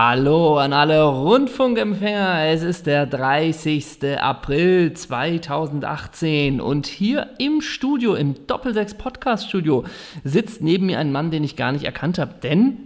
Hallo an alle Rundfunkempfänger. Es ist der 30. April 2018 und hier im Studio, im Doppelsechs Podcast Studio, sitzt neben mir ein Mann, den ich gar nicht erkannt habe, denn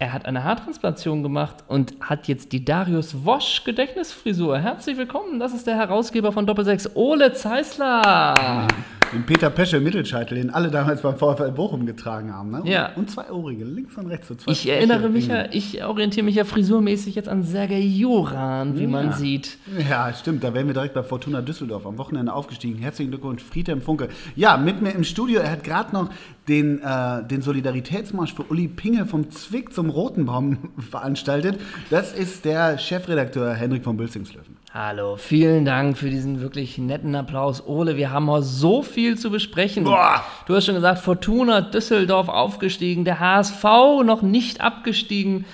er hat eine Haartransplantation gemacht und hat jetzt die Darius Wosch Gedächtnisfrisur. Herzlich willkommen, das ist der Herausgeber von Doppelsechs, Ole Zeisler. Den Peter Pesche Mittelscheitel, den alle damals beim VfL Bochum getragen haben. Ne? Ja. Und zwei Ohrringe, links und rechts. So zwei Ich erinnere mich ja, ich orientiere mich ja frisurmäßig jetzt an Sergei Joran, wie man Ja. sieht. Ja, stimmt. Da wären wir direkt bei Fortuna Düsseldorf am Wochenende aufgestiegen. Herzlichen Glückwunsch, Friedhelm Funke. Ja, mit mir im Studio. Er hat gerade noch den, äh, den Solidaritätsmarsch für Uli Pinge vom Zwick zum Roten Baum veranstaltet. Das ist der Chefredakteur Henrik von Bülzingslöwen. Hallo, vielen Dank für diesen wirklich netten Applaus. Ole, wir haben heute so viel zu besprechen. Boah. Du hast schon gesagt, Fortuna Düsseldorf aufgestiegen, der HSV noch nicht abgestiegen.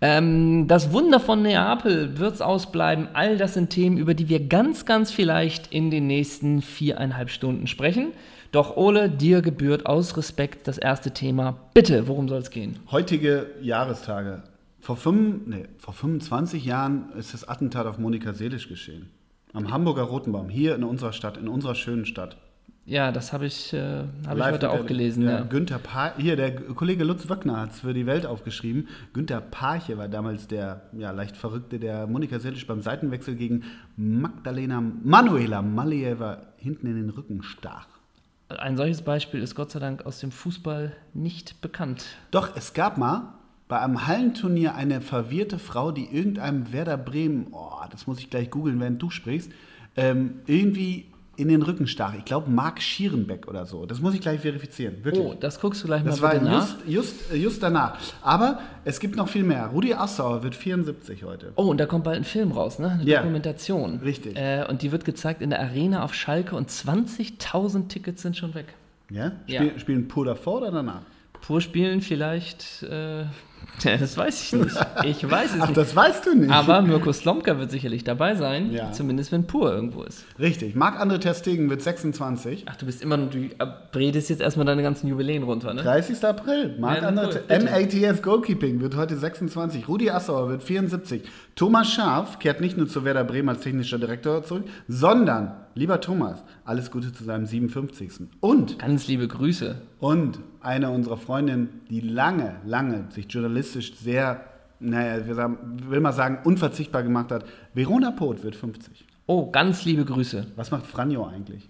Ähm, das Wunder von Neapel wird's ausbleiben. All das sind Themen, über die wir ganz, ganz vielleicht in den nächsten viereinhalb Stunden sprechen. Doch Ole, dir gebührt aus Respekt das erste Thema. Bitte, worum soll es gehen? Heutige Jahrestage. Vor, fünf, nee, vor 25 Jahren ist das Attentat auf Monika Selisch geschehen. Am Hamburger Rotenbaum, hier in unserer Stadt, in unserer schönen Stadt. Ja, das habe ich, äh, hab ich heute auch der- gelesen. Ja, Ja. Günther pa hier, der Kollege Lutz Wöckner hat es für die Welt aufgeschrieben. Günther Parche war damals der ja, leicht Verrückte, der Monika Selisch beim Seitenwechsel gegen Magdalena Manuela Malieva hinten in den Rücken stach. Ein solches Beispiel ist Gott sei Dank aus dem Fußball nicht bekannt. Doch es gab mal bei einem Hallenturnier eine verwirrte Frau, die irgendeinem Werder Bremen, oh, das muss ich gleich googeln, während du sprichst, ähm, irgendwie in den Rücken stach. Ich glaube Marc Schierenbeck oder so. Das muss ich gleich verifizieren. Wirklich. Oh, das guckst du gleich Das mal war bitte nach. just, just, just danach. Aber es gibt noch viel mehr. Rudi Assauer wird 74 heute. Oh, und da kommt bald ein Film raus, ne? Eine Ja. Dokumentation. Richtig. Äh, und die wird gezeigt in der Arena auf Schalke und 20.000 Tickets sind schon weg. Ja? Ja. Spiel, Spielen Pur davor oder danach? Pur spielen vielleicht, äh, das weiß ich nicht. Ich weiß es Ach, nicht. das weißt du nicht. Aber Mirko Slomka wird sicherlich dabei sein, Ja. zumindest wenn Pur irgendwo ist. Richtig. Marc-André Terstegen wird 26. Ach, du bist immer noch, du redest jetzt erstmal deine ganzen Jubiläen runter, ne? 30. April. Marc-André. MATS Goalkeeping wird heute 26. Rudi Assauer wird 74. Thomas Scharf kehrt nicht nur zu Werder Bremen als technischer Direktor zurück, sondern, lieber Thomas, alles Gute zu seinem 57. Und Ganz liebe Grüße. Und eine unserer Freundinnen, die lange, lange sich journalistisch sehr, naja, wir sagen, will mal sagen, unverzichtbar gemacht hat, Verona Poth wird 50. Oh, ganz liebe Grüße. Was macht Franjo eigentlich?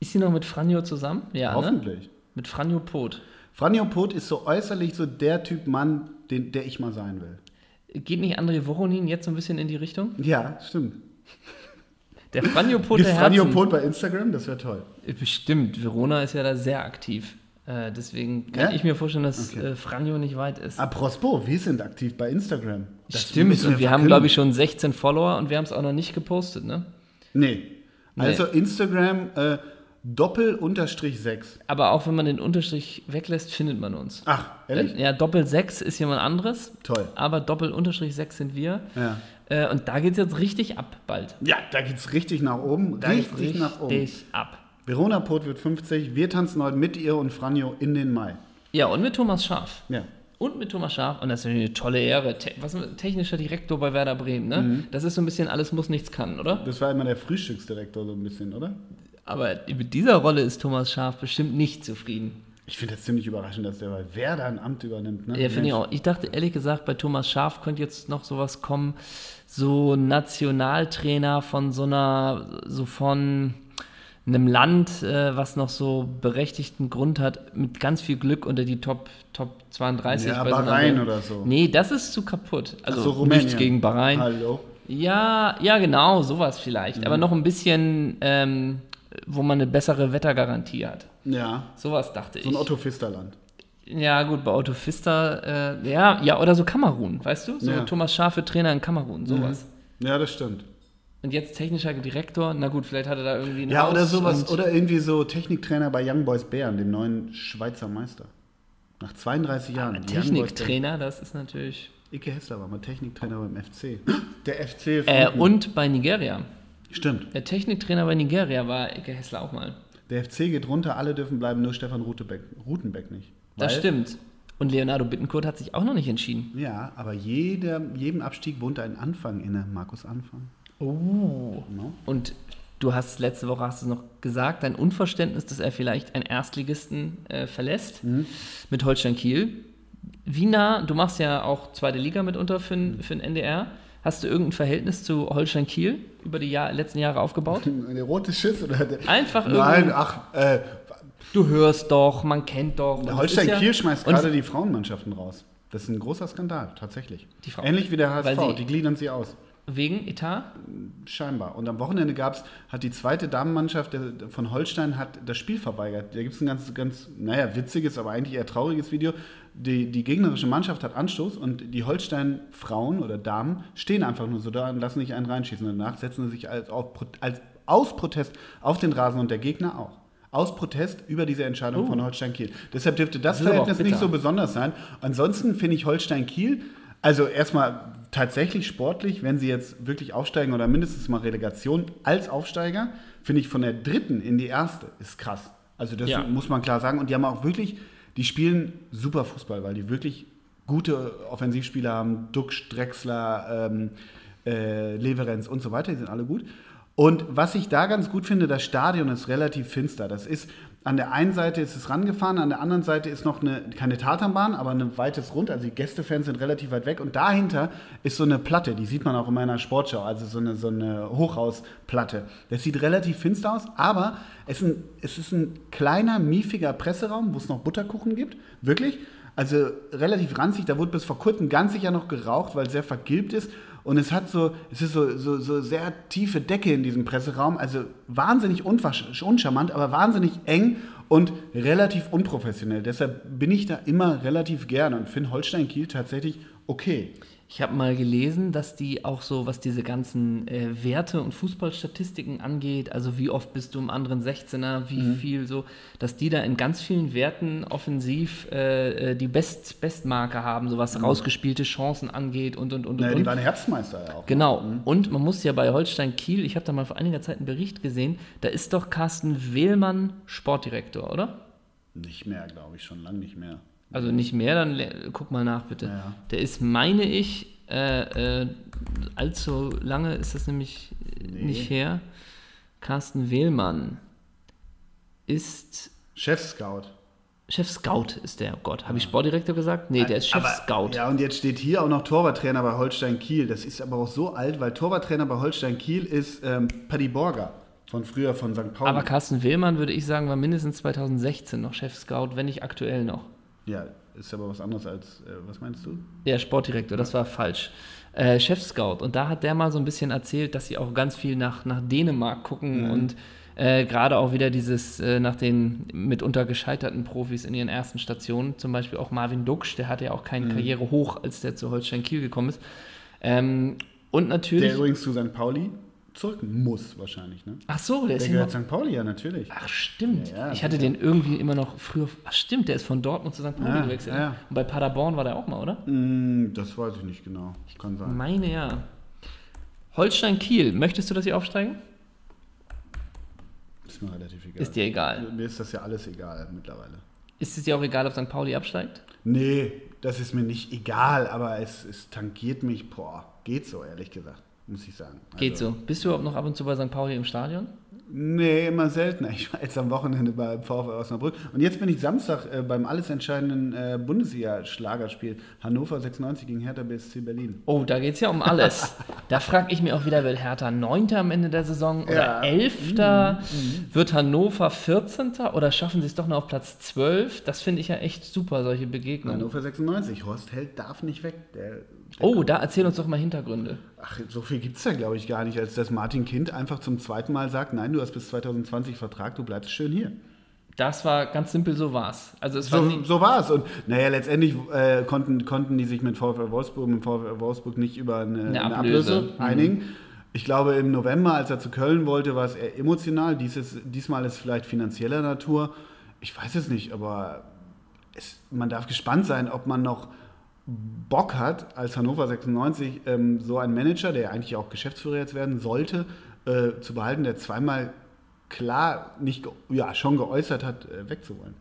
Ist sie noch mit Franjo zusammen? Ja, ne? Hoffentlich. Mit Franjo Pot. Franjo Poth ist so äußerlich so der Typ Mann, den, der ich mal sein will. Geht nicht André Voronin jetzt so ein bisschen in die Richtung? Ja, stimmt. Der Franjo Pot Gibt der Franjo. Poth bei Instagram? Das wäre toll. Bestimmt. Verona ist ja da sehr aktiv. Äh, deswegen kann Ja? ich mir vorstellen, dass Okay. äh, Franjo nicht weit ist. Apropos, wir sind aktiv bei Instagram. Das Stimmt. müssen Und wir haben, glaube ich, schon 16 Follower und wir haben es auch noch nicht gepostet, ne? Nee. Also Instagram äh, Doppel-6. Aber auch wenn man den Unterstrich weglässt, findet man uns. Ach, ehrlich? Denn, ja, Doppel 6 ist jemand anderes. Toll. Aber Doppel Unterstrich 6 sind wir. Ja. Äh, und da geht es jetzt richtig ab bald. Ja, da geht's richtig nach oben. Da geht's richtig nach oben. Richtig ab. Verona Pot wird 50. Wir tanzen heute mit ihr und Franjo in den Mai. Ja, und mit Thomas Scharf. Ja. Und mit Thomas Scharf. Und das ist natürlich eine tolle Ehre. Te was, technischer Direktor bei Werder Bremen, ne? Mhm. Das ist so ein bisschen alles muss, nichts kann, oder? Das war immer der Frühstücksdirektor so ein bisschen, oder? Aber mit dieser Rolle ist Thomas Scharf bestimmt nicht zufrieden. Ich finde das ziemlich überraschend, dass der bei Werder ein Amt übernimmt. Ne? Ja, finde ich auch. Ich dachte ehrlich gesagt, bei Thomas Scharf könnte jetzt noch sowas kommen, so Nationaltrainer von so einer, so von einem Land, äh, was noch so berechtigten Grund hat, mit ganz viel Glück unter die Top, Top 32. Ja, so Bahrain WM. oder so. Nee, das ist zu kaputt. Also so, nichts gegen Bahrain. Hallo. Ja, ja, genau, sowas vielleicht. Mhm. Aber noch ein bisschen, ähm, wo man eine bessere Wettergarantie hat. Ja, Sowas dachte so ein ich. Otto Pfisterland. Ja, gut, bei Otto Pfister, äh, ja, ja, oder so Kamerun, weißt du? So Ja. Thomas Schafe Trainer in Kamerun, sowas. Ja, das stimmt. Und jetzt technischer Direktor, na gut, vielleicht hat er da irgendwie ein Ja, Haus oder sowas. Oder irgendwie so Techniktrainer bei Young Boys Bären, dem neuen Schweizer Meister. Nach 32 Jahren. die Young Boys Bären. Techniktrainer, das ist natürlich. Icke Hessler war mal Techniktrainer beim FC. Der FC. Äh, und bei Nigeria. Stimmt. Der Techniktrainer bei Nigeria war Ecke Hessler auch mal. Der FC geht runter, alle dürfen bleiben, nur Stefan Rutebeck, Rutenbeck nicht. Das stimmt. Und Leonardo Bittencourt hat sich auch noch nicht entschieden. Ja, aber jeder, jedem Abstieg wohnt ein Anfang inne. Markus Anfang. Oh. No? Und du hast letzte Woche hast du noch gesagt, dein Unverständnis, dass er vielleicht einen Erstligisten äh, verlässt mit Holstein Kiel. Wie nah, du machst ja auch zweite Liga mitunter für, n- für den NDR. Hast du irgendein Verhältnis zu Holstein Kiel über die Jahr, letzten Jahre aufgebaut? Der rote Schiss oder der, Einfach Nein, ach, äh, Du hörst doch, man kennt doch. Es Holstein ist ja- Kiel schmeißt gerade die Frauenmannschaften raus. Das ist ein großer Skandal, tatsächlich. Ähnlich wie der HSV, die gliedern sie aus. Wegen Etat? Scheinbar. Und am Wochenende gab's, hat die zweite Damenmannschaft der, von Holstein hat das Spiel verweigert. Da gibt es ein ganz, ganz, naja, witziges, aber eigentlich eher trauriges Video. Die, die gegnerische Mannschaft hat Anstoß und die Holstein-Frauen oder Damen stehen einfach nur so da und lassen sich einen reinschießen. Danach setzen sie sich als, auf, als aus Protest auf den Rasen und der Gegner auch. Aus Protest über diese Entscheidung Oh. von Holstein Kiel. Deshalb dürfte das, Das Verhältnis nicht so besonders sein. Ansonsten finde ich Holstein Kiel, also erstmal tatsächlich sportlich, wenn sie jetzt wirklich aufsteigen oder mindestens mal Relegation als Aufsteiger, finde ich von der dritten in die erste ist krass. Also das Ja. muss man klar sagen. Und die haben auch wirklich, die spielen super Fußball, weil die wirklich gute Offensivspieler haben. Duxch, Drexler, ähm, äh, Leverenz und so weiter, die sind alle gut. Und was ich da ganz gut finde, das Stadion ist relativ finster. Das ist, an der einen Seite ist es rangefahren, an der anderen Seite ist noch eine, keine Tatanbahn, aber ein weites Rund. Also die Gästefans sind relativ weit weg. Und dahinter ist so eine Platte, die sieht man auch in meiner Sportschau, also so eine, so eine Hochhausplatte. Das sieht relativ finster aus, aber es ist ein, es ist ein kleiner, miefiger Presseraum, wo es noch Butterkuchen gibt. Wirklich. Also relativ ranzig, da wurde bis vor kurzem ganz sicher noch geraucht, weil es sehr vergilbt ist. Und es hat so, es ist so, so, so sehr tiefe Decke in diesem Presseraum, also wahnsinnig uncharmant, aber wahnsinnig eng und relativ unprofessionell. Deshalb bin ich da immer relativ gerne und finde Holstein Kiel tatsächlich okay. Ich habe mal gelesen, dass die auch so, was diese ganzen äh, Werte und Fußballstatistiken angeht, also wie oft bist du im anderen 16er, wie Mhm. viel so, dass die da in ganz vielen Werten offensiv äh, äh, die Best Bestmarke haben, so was rausgespielte Chancen angeht und und und Mhm. Naja, und. die waren Herbstmeister ja auch. Genau. Und man muss ja bei Holstein Kiel, ich habe da mal vor einiger Zeit einen Bericht gesehen, da ist doch Carsten Wehlmann Sportdirektor, oder? Nicht mehr, glaube ich, schon lange nicht mehr. Also nicht mehr, dann guck mal nach bitte. Ja. Der ist, meine ich, äh, äh, allzu lange ist das nämlich Nee. nicht her. Carsten Wehlmann ist Chef-Scout. Chef Scout, ist der. Oh Gott, habe ich Sportdirektor gesagt? Nee, der ist Chef Aber- Scout. Ja, und jetzt steht hier auch noch Torwarttrainer bei Holstein Kiel. Das ist aber auch so alt, weil Torwarttrainer bei Holstein Kiel ist ähm, Paddy Borger von früher von St. Pauli. Aber Carsten Wehlmann, würde ich sagen, war mindestens 2016 noch Chef Scout, wenn nicht aktuell noch. Ja, ist aber was anderes als, äh, was meinst du? Der Sportdirektor, das war falsch. Äh, Chef Scout. Und da hat der mal so ein bisschen erzählt, dass sie auch ganz viel nach, nach Dänemark gucken und äh, gerade auch wieder dieses äh, nach den mitunter gescheiterten Profis in ihren ersten Stationen, zum Beispiel auch Marvin Duksch, der hatte ja auch keine Karriere hoch, als der zu Holstein Kiel gekommen ist. Ähm, und natürlich. Der übrigens zu St. Pauli zurück muss wahrscheinlich, ne? ach so, der Der ist gehört St. Pauli, ja, natürlich. Ach stimmt. Ja, ja, ich hatte ja. den irgendwie immer noch früher. Ach stimmt, der ist von Dortmund zu St. Pauli gewechselt. ja, ja. Und bei Paderborn war der auch mal, oder? Hm, das weiß ich nicht genau. Kann sein. Meine ja. Holstein Kiel, möchtest du, dass sie aufsteigen? Ist mir relativ egal. Ist dir egal. Mir ist das ja alles egal mittlerweile. Ist es dir auch egal, ob St. Pauli absteigt? Nee, das ist mir nicht egal, aber es, es tangiert mich, boah, geht so, ehrlich gesagt, muss ich sagen. Geht Also, so. Bist du überhaupt noch ab und zu bei St. Pauli im Stadion? Nee, immer seltener. Ich war jetzt am Wochenende beim VfL Osnabrück. Und jetzt bin ich Samstag äh, beim alles entscheidenden äh, Bundesliga-Schlagerspiel Hannover 96 gegen Hertha BSC Berlin. Oh, da geht es ja um alles. da frage ich mich auch wieder, wird Hertha 9. am Ende der Saison oder Ja. 11.? Wird Hannover 14. oder schaffen sie es doch noch auf Platz 12? Das finde ich ja echt super, solche Begegnungen. Hannover 96. Horst Held darf nicht weg. Der, der Oh, da erzähl uns doch mal Hintergründe. Ach, so viel gibt es da, glaube ich, gar nicht, als dass Martin Kind einfach zum zweiten Mal sagt, nein, du hast bis 2020 Vertrag, du bleibst schön hier. Das war ganz simpel, so war's. Also es war So, nie, so war es. Und naja, letztendlich äh, konnten, konnten die sich mit VfL Wolfsburg, mit VfL Wolfsburg nicht über eine, Eine eine Ablöse. Ablöse, Mhm. einigen. Ich glaube, im November, als er zu Köln wollte, war es eher emotional. Dieses, diesmal ist es vielleicht finanzieller Natur. Ich weiß es nicht, aber es, man darf gespannt sein, ob man noch Bock hat, als Hannover 96 ähm, so einen Manager, der eigentlich auch Geschäftsführer jetzt werden sollte, äh, zu behalten, der zweimal klar nicht, ja, schon geäußert hat, äh, wegzuwollen.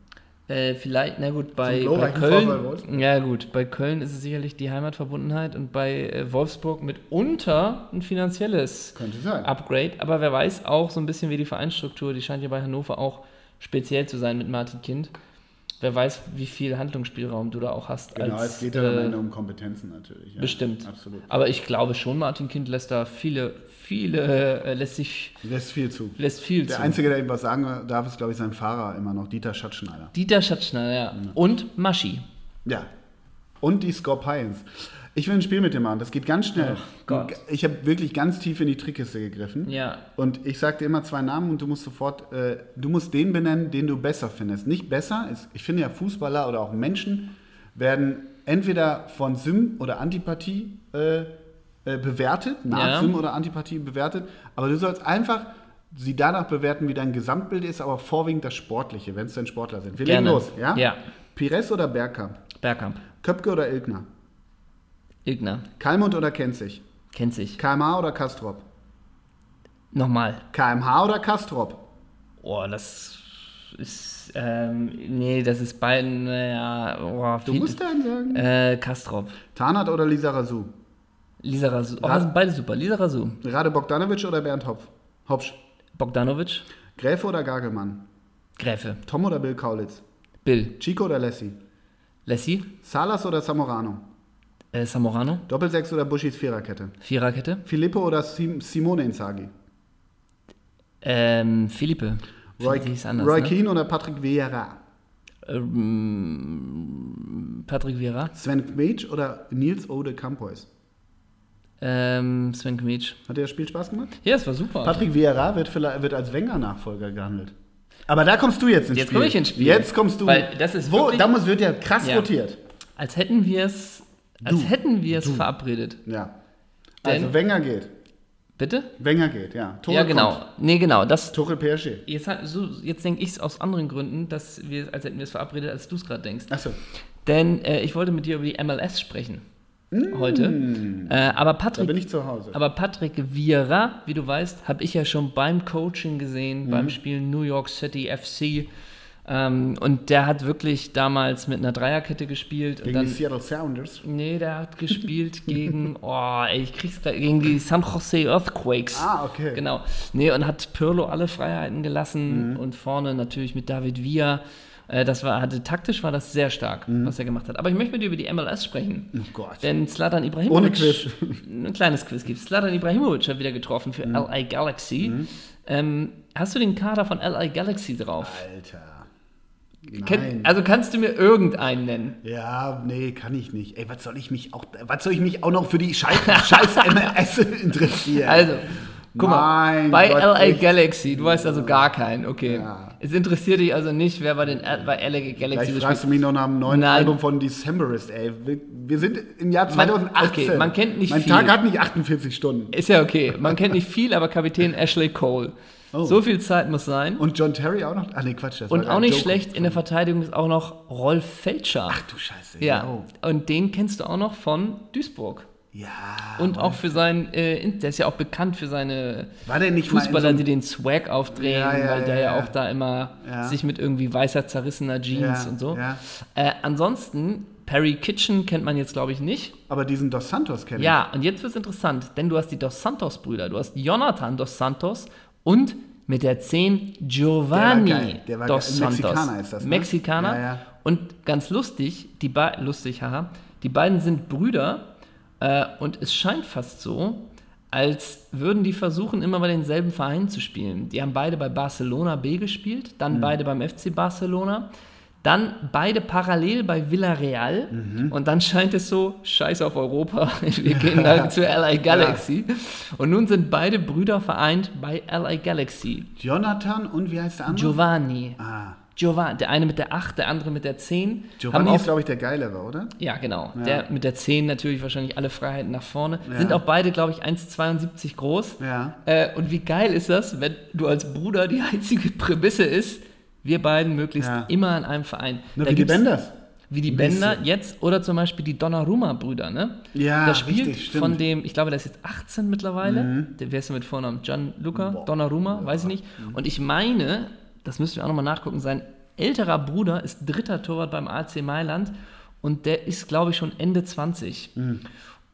Äh, vielleicht, na gut, bei, bei Köln. Ja, gut, bei Köln ist es sicherlich die Heimatverbundenheit und bei äh, Wolfsburg mitunter ein finanzielles Könnte sein. Upgrade. Aber wer weiß auch so ein bisschen wie die Vereinsstruktur, die scheint ja bei Hannover auch speziell zu sein mit Martin Kind. Wer weiß, wie viel Handlungsspielraum du da auch hast. Genau, als, es geht ja am äh, Ende um Kompetenzen natürlich. Ja. Bestimmt. Absolut. Aber ich glaube schon, Martin Kind lässt da viele, viele, äh, lässt sich, Lässt viel zu. lässt viel Der zu. Einzige, der ihm was sagen darf, ist, glaube ich, sein Fahrer immer noch, Dieter Schatzschneider. Dieter Schatzschneider, ja. Und Maschi. Ja. Und die Scorpions. Ich will ein Spiel mit dir machen, das geht ganz schnell. Oh. Ich habe wirklich ganz tief in die Trickkiste gegriffen. Ja. Und ich sage dir immer zwei Namen und du musst sofort, äh, du musst den benennen, den du besser findest. Nicht besser, ist, ich finde ja Fußballer oder auch Menschen werden entweder von Sym oder Antipathie äh, äh, bewertet, nach Ja. Sym oder Antipathie bewertet, aber du sollst einfach sie danach bewerten, wie dein Gesamtbild ist, aber vorwiegend das Sportliche, wenn es denn Sportler sind. Wir Gerne. legen los, ja? Ja. Pires oder Bergkamp? Bergkamp. Köpke oder Ilgner? Ilgner. Kalmund oder Kenzig? Kennt sich. KMH oder Kastrop? Nochmal. KMH oder Kastrop? Oh, das ist, ähm, nee, das ist beiden, naja, oh, Du viel- musst einen sagen. Äh, Kastrop. Tarnat oder Lisa Razou? Lisa Rasu. Oh, Ra- sind beide super. Lisa Rasu. Rade Bogdanovic oder Bernd Hopf? Hopsch. Bogdanovic. Gräfe oder Gagelmann? Gräfe. Tom oder Bill Kaulitz? Bill. Chico oder Lessi? Lessi. Salas oder Zamorano? Äh, Samorano. Doppelsechs oder Buschis Viererkette? Viererkette. Filippo oder Sim Simone Inzaghi? Ähm, Philippe. Roy, anders, Roy ne? Keane oder Patrick Vieira? Ähm, Patrick Vieira. Sven Kmetsch oder Nils Ode Campois? Ähm, Sven Kmiec. Hat dir das Spiel Spaß gemacht? Ja, es war super. Patrick Vieira wird, wird als Wenger-Nachfolger gehandelt. Aber da kommst du jetzt ins Jetzt Spiel. komme ich ins Spiel. Jetzt kommst du. Weil das ist Wo, da muss, wird ja krass Ja. rotiert. Als hätten wir es, als Du. hätten wir es verabredet. Ja. Denn- Also Wenger geht. Bitte? Wenger geht, ja. Tuchel ja, genau. kommt. Nee, genau. Das, Tuchel PSG. jetzt so, jetzt denke ich es aus anderen Gründen, dass wir, als hätten wir es verabredet, als du es gerade denkst. Achso. Denn äh, ich wollte mit dir über die MLS sprechen heute. Äh, aber Da Patrick bin ich zu Hause. Aber Patrick Vieira, wie du weißt, habe ich ja schon beim Coaching gesehen, Mhm. beim Spiel New York City FC. Ähm, und der hat wirklich damals mit einer Dreierkette gespielt. Gegen und die dann, Seattle Sounders. nee, der hat gespielt gegen, oh, ey, ich krieg's gleich, gegen die San Jose Earthquakes. Ah, okay. Genau. Nee, und hat Pirlo alle Freiheiten gelassen Mhm. und vorne natürlich mit David Villa. Äh, Das war, hatte, taktisch war das sehr stark, Mhm. was er gemacht hat. Aber ich möchte mit dir über die MLS sprechen. Oh Gott. Denn Zlatan Ibrahimovic. Ohne Quiz. Ein kleines Quiz gibt Zlatan Ibrahimovic hat wieder getroffen für LA Galaxy. Ähm, hast du den Kader von LA Galaxy drauf? Alter. Nein. also kannst du mir irgendeinen nennen? ja, nee, kann ich nicht. Ey, was soll ich mich auch, was soll ich mich auch noch für die scheiß, scheiß MLS interessieren? Also, guck Mein mal, bei Gott, LA echt. Galaxy, du weißt also gar keinen, okay. Ja. Es interessiert dich also nicht, wer bei, den, bei LA Galaxy Vielleicht fragst du mich noch nach dem neuen Nein. Album von Decemberist, ey. Wir, wir sind im Jahr Man- 2018. okay, man kennt nicht mein viel. Tag hat nicht 48 Stunden. Ist ja okay. Man kennt nicht viel, aber Kapitän Ashley Cole. Oh. So viel Zeit muss sein. Und John Terry auch noch? Ah, nee, Quatsch. Das Und auch nicht Joke. schlecht in der Verteidigung ist auch noch Rolf Felscher. Ach du Scheiße. Ja, yo. und den kennst du auch noch von Duisburg. Ja. Und auch für sein, äh, der ist ja auch bekannt für seine War der nicht Fußballer, so die den Swag aufdrehen, Ja, ja, weil der ja, auch da immer sich mit irgendwie weißer, zerrissener Jeans und so. ja. Äh, ansonsten, Perry Kitchen kennt man jetzt, glaube ich, nicht. Aber diesen Dos Santos kenne Ja, und jetzt wird es interessant, denn du hast die Dos Santos-Brüder. Du hast Jonathan Dos Santos und mit der 10 Giovanni Der war geil. Der war Dos. Santos. Mexikaner ist das, ne? Mexikaner. Ja, ja. Und ganz lustig, die lustig, haha, die beiden sind Brüder äh, und es scheint fast so, als würden die versuchen, immer bei denselben Vereinen zu spielen. Die haben beide bei Barcelona B gespielt, Mhm. dann beide beim FC Barcelona, dann beide parallel bei Villarreal Mhm. und dann scheint es so, scheiß auf Europa, wir gehen dann zu LA Galaxy. Und nun sind beide Brüder vereint bei LA Galaxy. Jonathan und wie heißt der andere? Giovanni. ah, Giovanni, der eine mit der 8, der andere mit der 10. Giovanni haben ist, auch, glaube ich, der Geilere, oder? ja, genau. Ja. Der mit der 10 natürlich wahrscheinlich alle Freiheiten nach vorne. Ja. Sind auch beide, glaube ich, 1,72 groß. Ja. Äh, und wie geil ist das, wenn du als Bruder die einzige Prämisse ist, wir beiden möglichst Ja. immer in einem Verein. Na, Da wie die Benders. Wie die bisschen. jetzt oder zum Beispiel die Donnarumma-Brüder, ne? Ja, Der spielt richtig, stimmt. Mhm. von dem, ich glaube, der ist jetzt 18 mittlerweile. Der, wer ist der mit Vornamen? Gianluca Boah. Donnarumma, weiß ich nicht. Und ich meine, das müssen wir auch nochmal nachgucken, sein älterer Bruder ist dritter Torwart beim AC Mailand und der ist, glaube ich, schon Ende 20.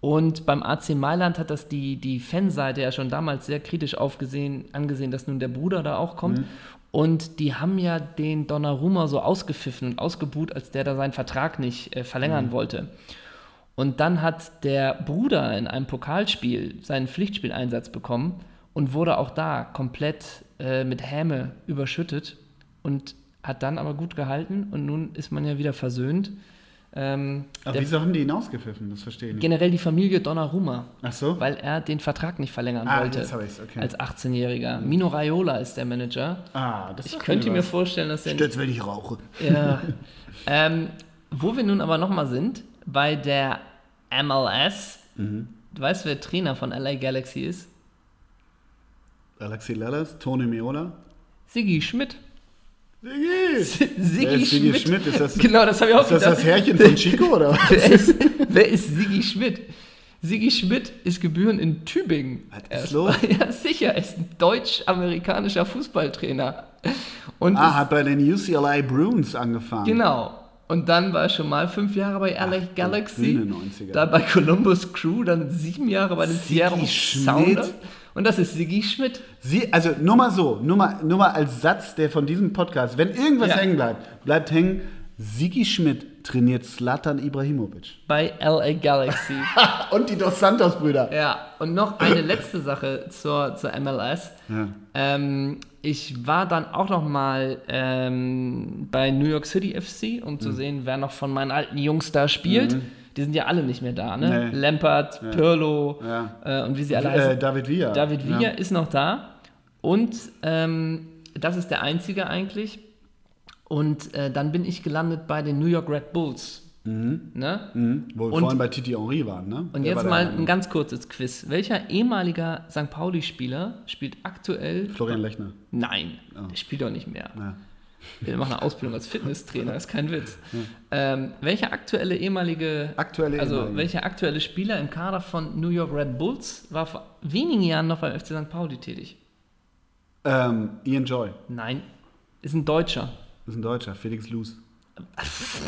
Und beim AC Mailand hat das die, die Fanseite ja schon damals sehr kritisch aufgesehen, angesehen, dass nun der Bruder da auch kommt. Und die haben ja den Donnarumma so ausgepfiffen und ausgebuht, als der da seinen Vertrag nicht äh, verlängern wollte. Und dann hat der Bruder in einem Pokalspiel seinen Pflichtspieleinsatz bekommen und wurde auch da komplett äh, mit Häme überschüttet und hat dann aber gut gehalten und nun ist man ja wieder versöhnt. Ähm, Aber wieso haben die ihn ausgepfiffen? Das verstehe ich nicht. generell die Familie Donnarumma, Ach so? weil er den Vertrag nicht verlängern Ah, wollte jetzt ich's, okay. als 18-Jähriger. Mino Raiola ist der Manager. ah, das Ich sagt könnte mir was. vorstellen, dass er Stürzt, wenn ich rauche. ja. ähm, wo wir nun aber nochmal sind, bei der MLS. Mhm. Du weißt, wer Trainer von LA Galaxy ist? Alexi Lellas, Tony Meola. Siggi Schmidt. Siggi! Siggi Wer ist Siggi Schmidt. Schmidt? Ist das, genau, das habe ich auch ist das gedacht. das Herrchen von Chico oder was? wer, ist, wer ist Siggi Schmidt? Siggi Schmidt ist geboren in Tübingen. Was Er ist los? Ja, sicher, er ist ein deutsch-amerikanischer Fußballtrainer. Und Ah, ist, hat bei den UCLA Bruins angefangen. genau. Und dann war er schon mal fünf Jahre bei LA Ach, Galaxy. grüne 90er. Dann bei Columbus Crew, dann sieben Jahre bei den Siggi Seattle Schmidt? Sounders. Und das ist Siggi Schmidt. Sie, also nur mal so, nur mal, nur mal als Satz, der von diesem Podcast, wenn irgendwas Ja. hängen bleibt, bleibt hängen, Sigi Schmidt trainiert Slatan Ibrahimovic. Bei LA Galaxy. Und die Dos Santos Brüder. ja, und noch eine letzte Sache zur, zur MLS. Ja. Ähm, ich war dann auch noch mal ähm, bei New York City FC, um Mhm. zu sehen, wer noch von meinen alten Jungs da spielt. Die sind ja alle nicht mehr da, ne? Nee. Lampard, Pirlo Ja. äh, und wie sie alle heißen. Äh, David Villa. David Villa Ja. ist noch da und ähm, das ist der einzige eigentlich. Und äh, dann bin ich gelandet bei den New York Red Bulls. Ne? Mhm. Wo wir Und- vorhin bei Titi Henry waren, ne? Und Der jetzt mal ein ganz kurzes Quiz. Welcher ehemaliger St. Pauli-Spieler spielt aktuell. Florian Lechner. Nein, der spielt doch nicht mehr. Ja. Der macht eine Ausbildung als Fitnesstrainer, ist kein Witz. Ähm, welcher aktuelle ehemalige. Aktuelle Also, ehemalige. welcher aktuelle Spieler im Kader von New York Red Bulls war vor wenigen Jahren noch beim FC St. Pauli tätig? Ähm, Ian Joy. Nein, ist ein Deutscher. ist ein Deutscher. Felix Luz.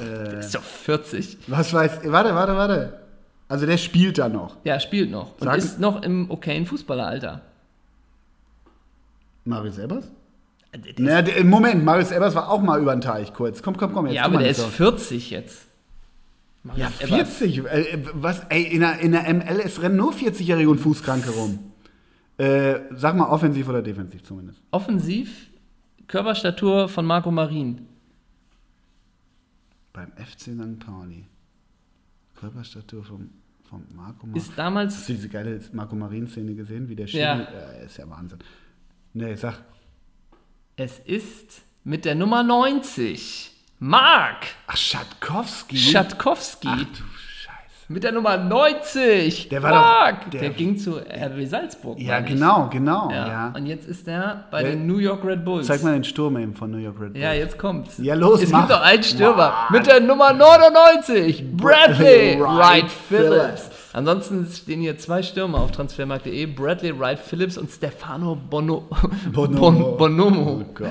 Der ist doch 40. Was weiß. Warte, warte, warte. Also der spielt da noch. Ja, spielt noch. Und Sag- ist noch im okayen Fußballeralter. Marius Ebers? Na, der, Moment, Marius Ebers war auch mal über den Teich kurz. Komm, komm, komm. Jetzt ja, aber der ist so. 40 jetzt. Ja, Marius Ebers. 40. Äh, was, ey, in der, in der MLS rennen nur 40-Jährige und Fußkranke rum. Äh, sag mal offensiv oder defensiv zumindest. Offensiv, Körperstatur von Marco Marin. Beim FC St. Pauli. Körperstatur vom, vom Marco Marin. Ist Hast damals. du diese geile Marco Marin-Szene gesehen, wie der Schiri? Ja. Äh, ist ja Wahnsinn. Nee, sag. Es ist mit der Nummer 90. Mark Ach, Schatkowski. Schatkowski. Ach du Scheiße. Mit der Nummer 90. Der war doch- Mark. der- Der, ging zu RB Salzburg. Ja, genau, genau. Ja. Ja. Und jetzt ist er bei Der- den New York Red Bulls. Zeig mal den Sturm eben von New York Red Bulls. Ja, jetzt kommt's. Ja, los, Es mach. gibt doch einen Stürmer Mann. mit der Nummer 99. Bradley Wright Phillips. Ansonsten stehen hier zwei Stürmer auf transfermarkt.de. Bradley Wright Phillips und Stefano Bono Bonomo. Bon Bonomo. Oh Gott.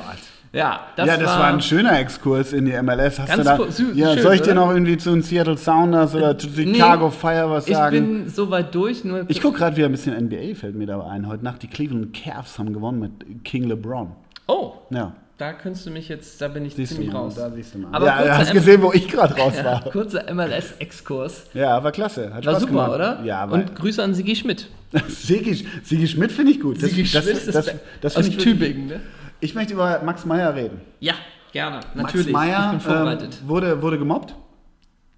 Ja, das, ja, das war, ein schöner Exkurs in die MLS. Hast Ganz du da, ja, schön, soll ich dir noch irgendwie zu den Seattle Sounders oder zu Chicago Fire was Ich sagen? bin soweit durch. Nur Ich gucke gerade wieder ein bisschen NBA, fällt mir dabei ein. Heute Nacht die Cleveland Cavs haben gewonnen mit King LeBron. oh, Ja, da könntest du mich jetzt, da bin ich siehst ziemlich raus. Da siehst du mal. Aber ja, du hast gesehen, wo ich gerade raus Ja, war. kurzer MLS-Exkurs. Ja, war klasse. Hat War super, gemacht. oder? Ja, Und Grüße an Sigi Schmidt. Sigi, Sigi Schmidt finde ich gut. Das, Sigi das, Schmidt das, ist das, das aus Tübingen, ne? Ich möchte über Max Meyer reden. Ja, gerne. Natürlich. Max Meyer ähm, wurde, wurde gemobbt.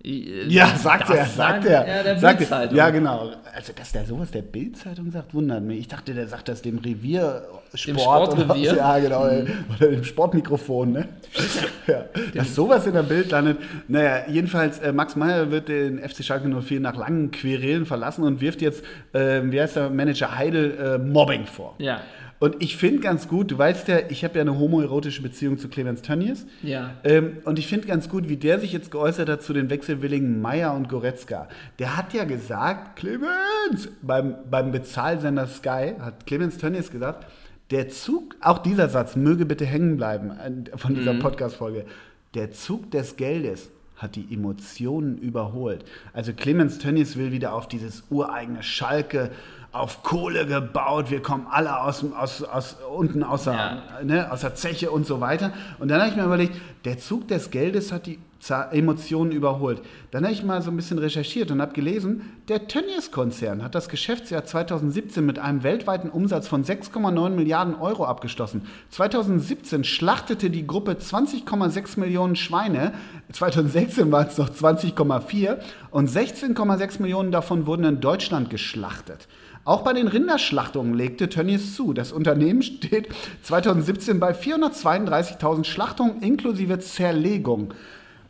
Äh, Ja, sagt er, sagt er. Ja, der sagt er. Bildzeitung. Ja, genau. Also, dass der sowas der Bildzeitung sagt, wundert mich. Ich dachte, der sagt das dem Revier Dem Sport oder Sportrevier? was. Ja, genau. Oder dem Sportmikrofon, ne? ja. Dass sowas in der Bild landet. Naja, jedenfalls, äh, Max Meyer wird den FC Schalke 04 nach langen Querelen verlassen und wirft jetzt, äh, wie heißt der Manager Heidel, äh, Mobbing vor. Ja. Und ich finde ganz gut, du weißt ja, ich habe ja eine homoerotische Beziehung zu Clemens Tönnies. Ja. Ähm, und ich finde ganz gut, wie der sich jetzt geäußert hat zu den wechselwilligen Meier und Goretzka. Der hat ja gesagt, Clemens, beim, beim Bezahlsender Sky, hat Clemens Tönnies gesagt, Der Zug, auch dieser Satz möge bitte hängen bleiben äh, von dieser Podcast-Folge. Der Zug des Geldes hat die Emotionen überholt. Also Clemens Tönnies will wieder auf dieses ureigene Schalke, auf Kohle gebaut, wir kommen alle aus, aus, aus unten aus der, Ja. ne, aus der Zeche und so weiter. Und dann habe ich mir überlegt, der Zug des Geldes hat die Emotionen überholt. Dann habe ich mal so ein bisschen recherchiert und habe gelesen, der Tönnies-Konzern hat das Geschäftsjahr 2017 mit einem weltweiten Umsatz von 6,9 Milliarden Euro abgeschlossen. 2017 schlachtete die Gruppe 20,6 Millionen Schweine, 2016 waren es noch 20,4 und 16,6 Millionen davon wurden in Deutschland geschlachtet. Auch bei den Rinderschlachtungen legte Tönnies zu. Das Unternehmen steht 2017 bei 432.000 Schlachtungen inklusive Zerlegung.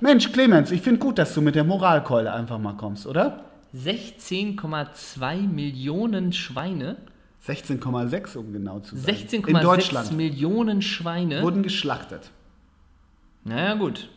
Mensch, Clemens, ich finde gut, dass du mit der Moralkeule einfach mal kommst, oder? 16,2 Millionen Schweine. 16,6 um genau zu sein. In 16,6 Deutschland Millionen Schweine. wurden geschlachtet. naja, gut.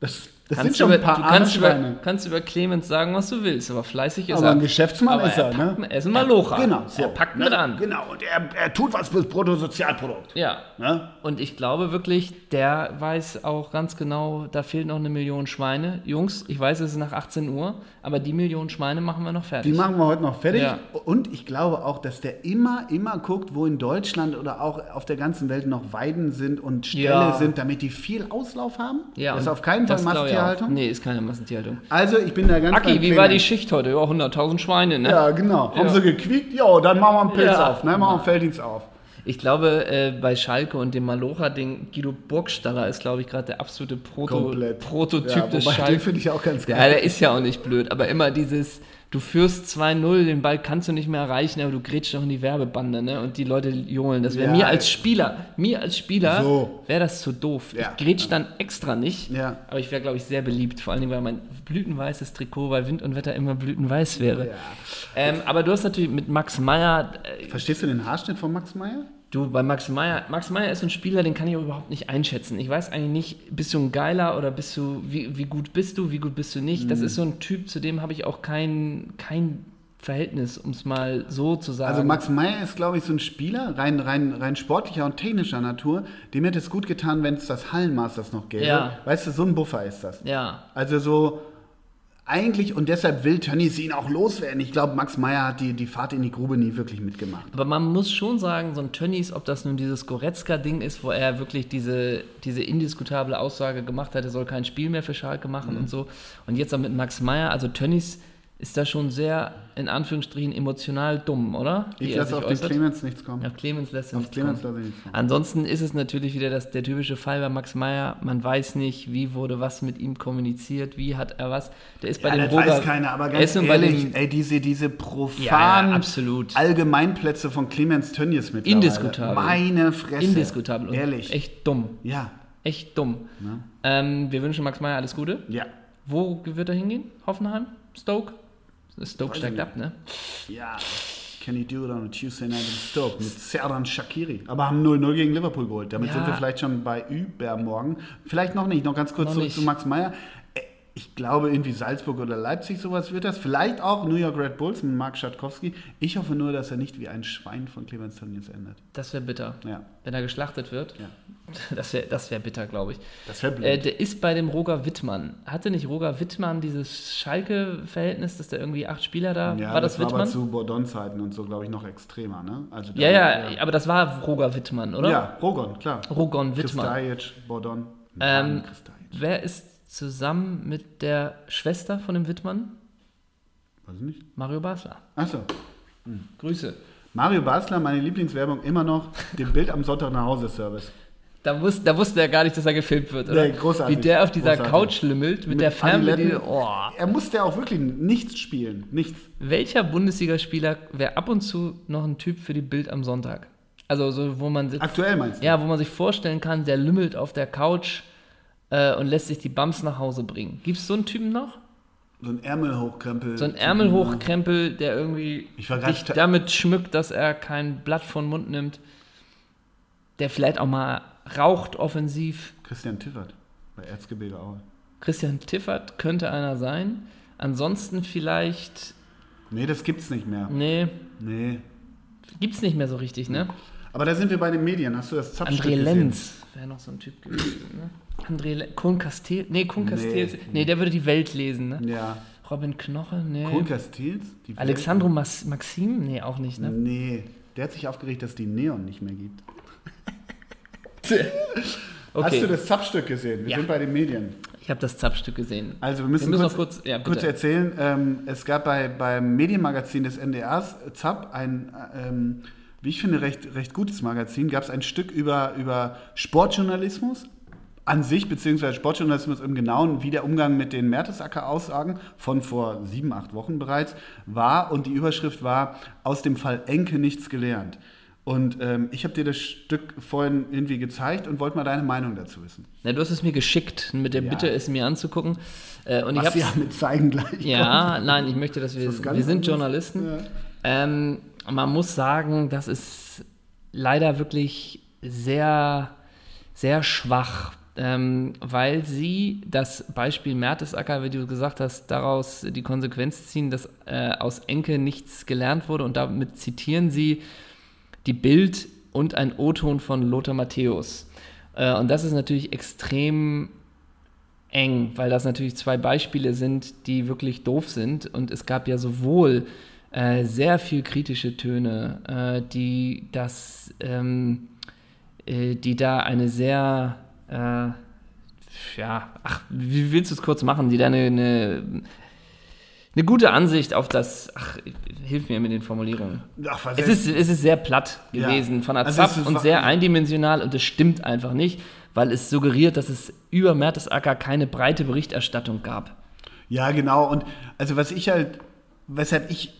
Das, das Kannst sind schon du ein über, paar du kannst, über, Schweine. kannst über Clemens sagen, was du willst, aber fleißig ist Aber er. ein Geschäftsmann aber ist er, er, ne? er ist ein Malocher. Genau, so. Er packt ne? mit an. Genau, und er, er tut was fürs Bruttosozialprodukt. Ja. Ne? Und ich glaube wirklich, der weiß auch ganz genau, da fehlt noch eine Million Schweine. Jungs, ich weiß, es ist nach 18 Uhr, aber die Million Schweine machen wir noch fertig. Die machen wir heute noch fertig. Ja. Und ich glaube auch, dass der immer, immer guckt, wo in Deutschland oder auch auf der ganzen Welt noch Weiden sind und Ställe Ja. sind, damit die viel Auslauf haben. ja, das ist auf keinen Fall auch. Massentierhaltung. Nee, ist keine Massentierhaltung. Also ich bin da ganz Aki, wie war die. Schicht heute? Ja, 100.000 Schweine, ne? Ja, genau. Haben Ja. sie gequiekt? Jo, dann machen wir einen Pilz Ja. auf. Ne? Machen wir einen Felddienst auf. Ich glaube, äh, bei Schalke und dem Malocha-Ding, Guido Burgstaller ist, glaube ich, gerade der absolute Proto Komplett. Prototyp ja, des wobei, Den Schalke. finde ich auch ganz Ja, geil. der ist ja auch nicht blöd, aber immer dieses, du führst 2-0, den Ball kannst du nicht mehr erreichen, aber du grätschst doch in die Werbebande, ne? Und die Leute johlen. Das wäre Ja. mir als Spieler, mir als Spieler So. wäre das zu doof. Ja. Ich grätsch dann extra nicht, Ja. aber ich wäre, glaube ich, sehr beliebt, vor allen Dingen, weil mein blütenweißes Trikot bei Wind und Wetter immer blütenweiß wäre. Ähm, aber du hast natürlich mit Max Meyer, äh, Verstehst du den Haarschnitt von Max Meyer? Du, bei Max Meyer, Max Meyer ist so ein Spieler, den kann ich auch überhaupt nicht einschätzen. Ich weiß eigentlich nicht, bist du ein Geiler oder bist du, wie, wie gut bist du, wie gut bist du nicht. Mhm. Das ist so ein Typ, zu dem habe ich auch kein, kein Verhältnis, um es mal so zu sagen. Also Max Meyer ist, glaube ich, so ein Spieler, rein, rein, rein sportlicher und technischer Natur. Dem hätte es gut getan, wenn es das Hallenmasters noch gäbe. Ja. Weißt du, so ein Buffer ist das. Ja, Also so eigentlich, und deshalb will Tönnies ihn auch loswerden. Ich glaube, Max Meyer hat die, die Fahrt in die Grube nie wirklich mitgemacht. aber man muss schon sagen, so ein Tönnies, ob das nun dieses Goretzka-Ding ist, wo er wirklich diese, diese indiskutable Aussage gemacht hat, er soll kein Spiel mehr für Schalke machen Mhm. und so. Und jetzt auch mit Max Meyer, also Tönnies ist da schon sehr, in Anführungsstrichen, emotional dumm, oder? Wie Ich lasse auf den äußert. Clemens nichts kommen. Auf Clemens lässt er Auf nichts Clemens kommen. lasse ich nichts kommen. Ansonsten ist es natürlich wieder das, der typische Fall bei Max Meyer. Man weiß nicht, wie wurde was mit ihm kommuniziert, wie hat er was. Der ist bei Ja, dem das Roger. weiß keiner, aber er ganz bei ehrlich, dem ey, diese, diese profanen Ja, ja. Allgemeinplätze von Clemens Tönnies mittlerweile. Indiskutabel. Meine Fresse. indiskutabel und Ehrlich. echt dumm. Ja. Echt dumm. Ähm, wir wünschen Max Meyer alles Gute. Ja. Wo wird er hingehen? Hoffenheim? Stoke? Stoke steigt ab, ne? Ja. Can you do it on a Tuesday night in Stoke mit Serdan Shakiri. Aber haben 0-0 gegen Liverpool geholt. Damit Ja. sind wir vielleicht schon bei übermorgen. Vielleicht noch nicht. Noch ganz kurz Noch zurück nicht. zu Max Meyer. Ich glaube, irgendwie Salzburg oder Leipzig, sowas wird das. Vielleicht auch New York Red Bulls mit Marc Schatkowski. Ich hoffe nur, dass er nicht wie ein Schwein von Clemens Tönnies endet. Das wäre bitter. Ja, Wenn er geschlachtet wird. ja. Das wäre das wär bitter, glaube ich. Das wäre blöd. Äh, der ist bei dem Roger Wittmann. Hatte nicht Roger Wittmann dieses Schalke-Verhältnis, dass der irgendwie acht Spieler da ja, war? Das, war aber zu Bordon-Zeiten und so, glaube ich, noch extremer. Ne? Also ja, da- ja, aber das war Roger Wittmann, oder? Ja, Rogon, klar. Rogon Wittmann. Kristajic, Bordon. Ähm, Kristajic. Wer ist zusammen mit der Schwester von dem Wittmann? Weiß ich nicht. Mario Basler. Achso. Grüße. Mario Basler, meine Lieblingswerbung immer noch, dem Bild am Sonntag nach Hause Service. Da, wus da wusste er gar nicht, dass er gefilmt wird, oder? Nee, großartig. Wie der auf dieser Großartig. Couch lümmelt mit, der Fernbedienung. Oh. Er musste auch wirklich nichts spielen. Nichts. Welcher Bundesligaspieler wäre ab und zu noch ein Typ für die Bild am Sonntag? Also so, wo man sitzt. Aktuell meinst du? Ja, wo man sich vorstellen kann, der lümmelt auf der Couch äh, und lässt sich die Bums nach Hause bringen. Gibt es so einen Typen noch? So ein Ärmelhochkrempel. So ein Ärmelhochkrempel, der irgendwie dich damit schmückt, dass er kein Blatt von Mund nimmt. Der vielleicht auch mal raucht offensiv. Christian Tiffert bei Erzgebirge Aue. Christian Tiffert könnte einer sein. Ansonsten vielleicht, Nee, das gibt's nicht mehr. nee, Nee. gibt's nicht mehr so richtig, ne? Aber da sind wir bei den Medien. Hast du das Zapfstück André? Lenz wäre noch so ein Typ gewesen. Ne? André Kohn Castel. Nee, Kohn Castel. Nee, der würde die Welt lesen. Ne? Ja. Robin Knoche? Nee. Kohn Castells? Alexandro Mas Maxim? Nee, auch nicht. Ne? Nee, der hat sich aufgeregt, dass die Neon nicht mehr gibt. Okay. Hast du das Zapfstück gesehen? Wir Ja. sind bei den Medien. Ich habe das Zapfstück gesehen. Also wir müssen, Wir müssen kurz, kurz- ja, kurz erzählen, ähm, es gab bei, beim Medienmagazin des NDRs, äh, ZAP, ein, ähm, wie ich finde, recht, recht gutes Magazin, gab es ein Stück über, über Sportjournalismus an sich, beziehungsweise Sportjournalismus im Genauen, wie der Umgang mit den Mertesacker-Aussagen von vor sieben, acht Wochen bereits war. Und die Überschrift war, aus dem Fall Enke nichts gelernt. Und ähm, ich habe dir das Stück vorhin irgendwie gezeigt und wollte mal deine Meinung dazu wissen. Na, du hast es mir geschickt mit der Ja. Bitte, es mir anzugucken. Äh, und ich Was habe ja mit zeigen gleich. Ja, nein, ich möchte, dass wir, das wir sind? Journalisten. Ja. Ähm, man muss sagen, das ist leider wirklich sehr, sehr schwach, ähm, weil sie das Beispiel Mertesacker, wie du gesagt hast, daraus die Konsequenz ziehen, dass äh, aus Enke nichts gelernt wurde und damit zitieren sie die Bild und ein O-Ton von Lothar Matthäus. Äh, und das ist natürlich extrem eng, weil das natürlich zwei Beispiele sind, die wirklich doof sind. Und es gab ja sowohl äh, sehr viel kritische Töne, äh, die das, ähm, äh, die da eine sehr, äh, ja, ach, wie willst du es kurz machen, die da eine, eine, eine gute Ansicht auf das, ach, hilf mir mit den Formulierungen. Ach, was Es ist, es ist sehr platt Ja. gewesen von der Also und sehr eindimensional und das stimmt einfach nicht, weil es suggeriert, dass es über Mertesacker keine breite Berichterstattung gab. Ja, genau. Und also was ich halt, weshalb ich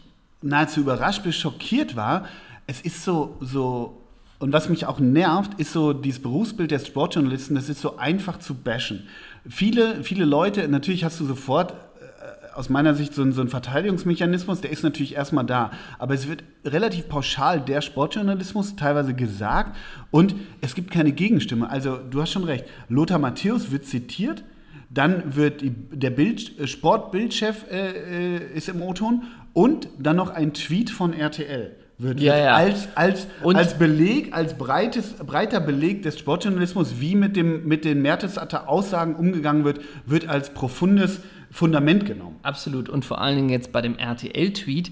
nahezu überrascht bis schockiert war, es ist so, so, und was mich auch nervt, ist so dieses Berufsbild der Sportjournalisten, das ist so einfach zu bashen. Viele, viele Leute, natürlich hast du sofort äh, aus meiner Sicht so ein, so ein Verteidigungsmechanismus, der ist natürlich erstmal da. Aber es wird relativ pauschal der Sportjournalismus teilweise gesagt und es gibt keine Gegenstimme. Also du hast schon recht, Lothar Matthäus wird zitiert, dann wird die, der Bild, äh, Sportbildchef äh, äh, ist im O-Ton und dann noch ein Tweet von RTL wird, Ja, ja. als, als, Und- als Beleg, als breites, breiter Beleg des Sportjournalismus, wie mit, dem, mit den Mertesatter Aussagen umgegangen wird, wird als profundes Fundament genommen. Absolut. Und vor allen Dingen jetzt bei dem RTL-Tweet.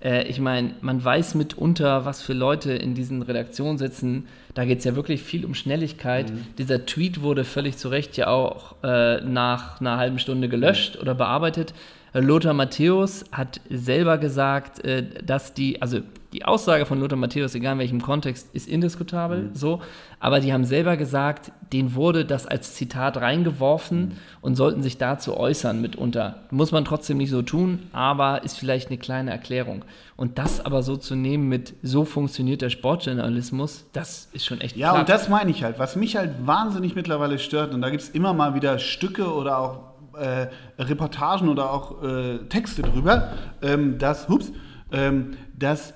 Äh, ich meine, man weiß mitunter, was für Leute in diesen Redaktionen sitzen. Da geht es ja wirklich viel um Schnelligkeit. Dieser Tweet wurde völlig zu Recht ja auch äh, nach einer halben Stunde gelöscht oder bearbeitet. Lothar Matthäus hat selber gesagt, äh, dass die, also die Aussage von Lothar Matthäus, egal in welchem Kontext, ist indiskutabel, so. Aber die haben selber gesagt, denen wurde das als Zitat reingeworfen und sollten sich dazu äußern mitunter. Muss man trotzdem nicht so tun, aber ist vielleicht eine kleine Erklärung. Und das aber so zu nehmen mit, so funktioniert der Sportjournalismus, das ist schon echt Ja, platt. und das meine ich halt. Was mich halt wahnsinnig mittlerweile stört, und da gibt es immer mal wieder Stücke oder auch äh, Reportagen oder auch äh, Texte drüber, ähm, dass, hups, ähm, dass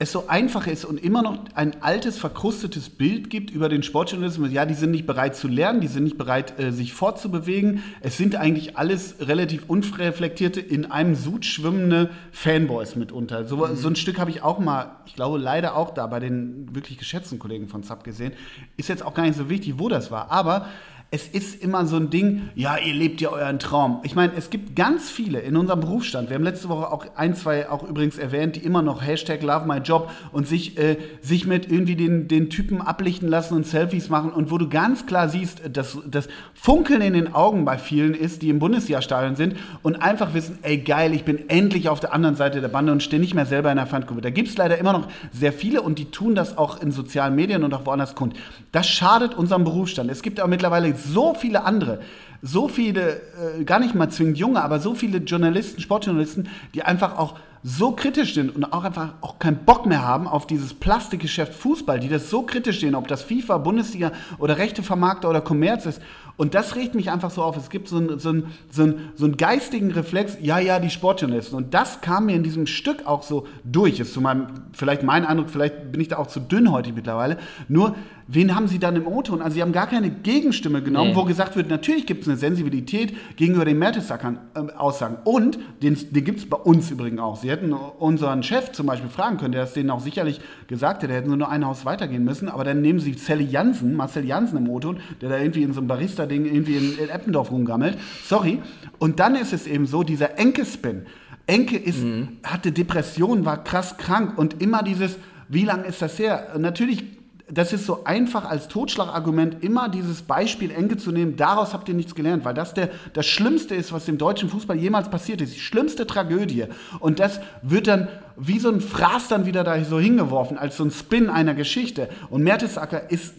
es so einfach ist und immer noch ein altes, verkrustetes Bild gibt über den Sportjournalismus. Ja, die sind nicht bereit zu lernen, die sind nicht bereit, äh, sich fortzubewegen. Es sind eigentlich alles relativ unreflektierte, in einem Sud schwimmende Fanboys mitunter. So, so ein Stück habe ich auch mal, ich glaube leider auch da bei den wirklich geschätzten Kollegen von ZAP gesehen. Ist jetzt auch gar nicht so wichtig, wo das war, aber es ist immer so ein Ding, ja, ihr lebt ja euren Traum. Ich meine, es gibt ganz viele in unserem Berufsstand, wir haben letzte Woche auch ein, zwei auch übrigens erwähnt, die immer noch Hashtag Love My Job und sich, äh, sich mit irgendwie den, den Typen ablichten lassen und Selfies machen und wo du ganz klar siehst, dass das Funkeln in den Augen bei vielen ist, die im Bundesjahrstadion sind und einfach wissen, ey geil, ich bin endlich auf der anderen Seite der Bande und stehe nicht mehr selber in der Pfandgruppe. Da gibt es leider immer noch sehr viele und die tun das auch in sozialen Medien und auch woanders kund. Das schadet unserem Berufsstand. Es gibt aber mittlerweile so viele andere, so viele, äh, gar nicht mal zwingend junge, aber so viele Journalisten, Sportjournalisten, die einfach auch so kritisch sind und auch einfach auch keinen Bock mehr haben auf dieses Plastikgeschäft Fußball, die das so kritisch sehen, ob das FIFA, Bundesliga oder Rechtevermarkter oder Kommerz ist. Und das regt mich einfach so auf. Es gibt so einen so einen- so einen- so einen geistigen Reflex, ja, ja, die Sportjournalisten. Und das kam mir in diesem Stück auch so durch. Ist zu meinem, vielleicht mein Eindruck, vielleicht bin ich da auch zu dünnhäutig mittlerweile. Nur, wen haben sie dann im O-Ton? Also sie haben gar keine Gegenstimme genommen, Nee. wo gesagt wird, natürlich gibt es eine Sensibilität gegenüber den Mertesackern-Aussagen. Und den, den gibt es bei uns übrigens auch. Sie hätten unseren Chef zum Beispiel fragen können, der es denen auch sicherlich gesagt hätte, hätten sie nur ein Haus weitergehen müssen. Aber dann nehmen sie Sally Jansen, Marcel Jansen im O-Ton, der da irgendwie in so einem Barista-Ding irgendwie in, in Eppendorf rumgammelt. Sorry. Und dann ist es eben so, dieser Enke-Spin. Enke ist, hatte Depressionen, war krass krank und immer dieses, wie lange ist das her? Natürlich, das ist so einfach als Totschlagargument, immer dieses Beispiel Enke zu nehmen, daraus habt ihr nichts gelernt, weil das der, das Schlimmste ist, was dem deutschen Fußball jemals passiert ist. Die schlimmste Tragödie. Und das wird dann wie so ein Fraß dann wieder da so hingeworfen, als so ein Spin einer Geschichte. Und Mertesacker ist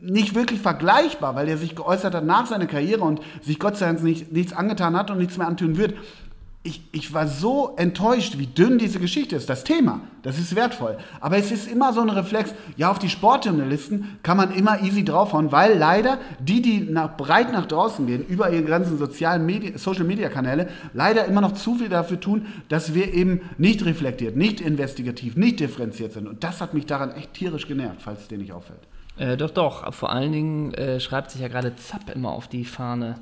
nicht wirklich vergleichbar, weil er sich geäußert hat nach seiner Karriere und sich Gott sei Dank nicht, nichts angetan hat und nichts mehr antun wird. Ich, ich war so enttäuscht, wie dünn diese Geschichte ist. Das Thema, das ist wertvoll. Aber es ist immer so ein Reflex, ja, auf die Sportjournalisten kann man immer easy draufhauen, weil leider die, die nach, breit nach draußen gehen, über ihre ganzen sozialen Medi Social-Media-Kanäle, leider immer noch zu viel dafür tun, dass wir eben nicht reflektiert, nicht investigativ, nicht differenziert sind. Und das hat mich daran echt tierisch genervt, falls es dir nicht auffällt. Äh, doch, doch. Vor allen Dingen äh, schreibt sich ja gerade Zapp immer auf die Fahne,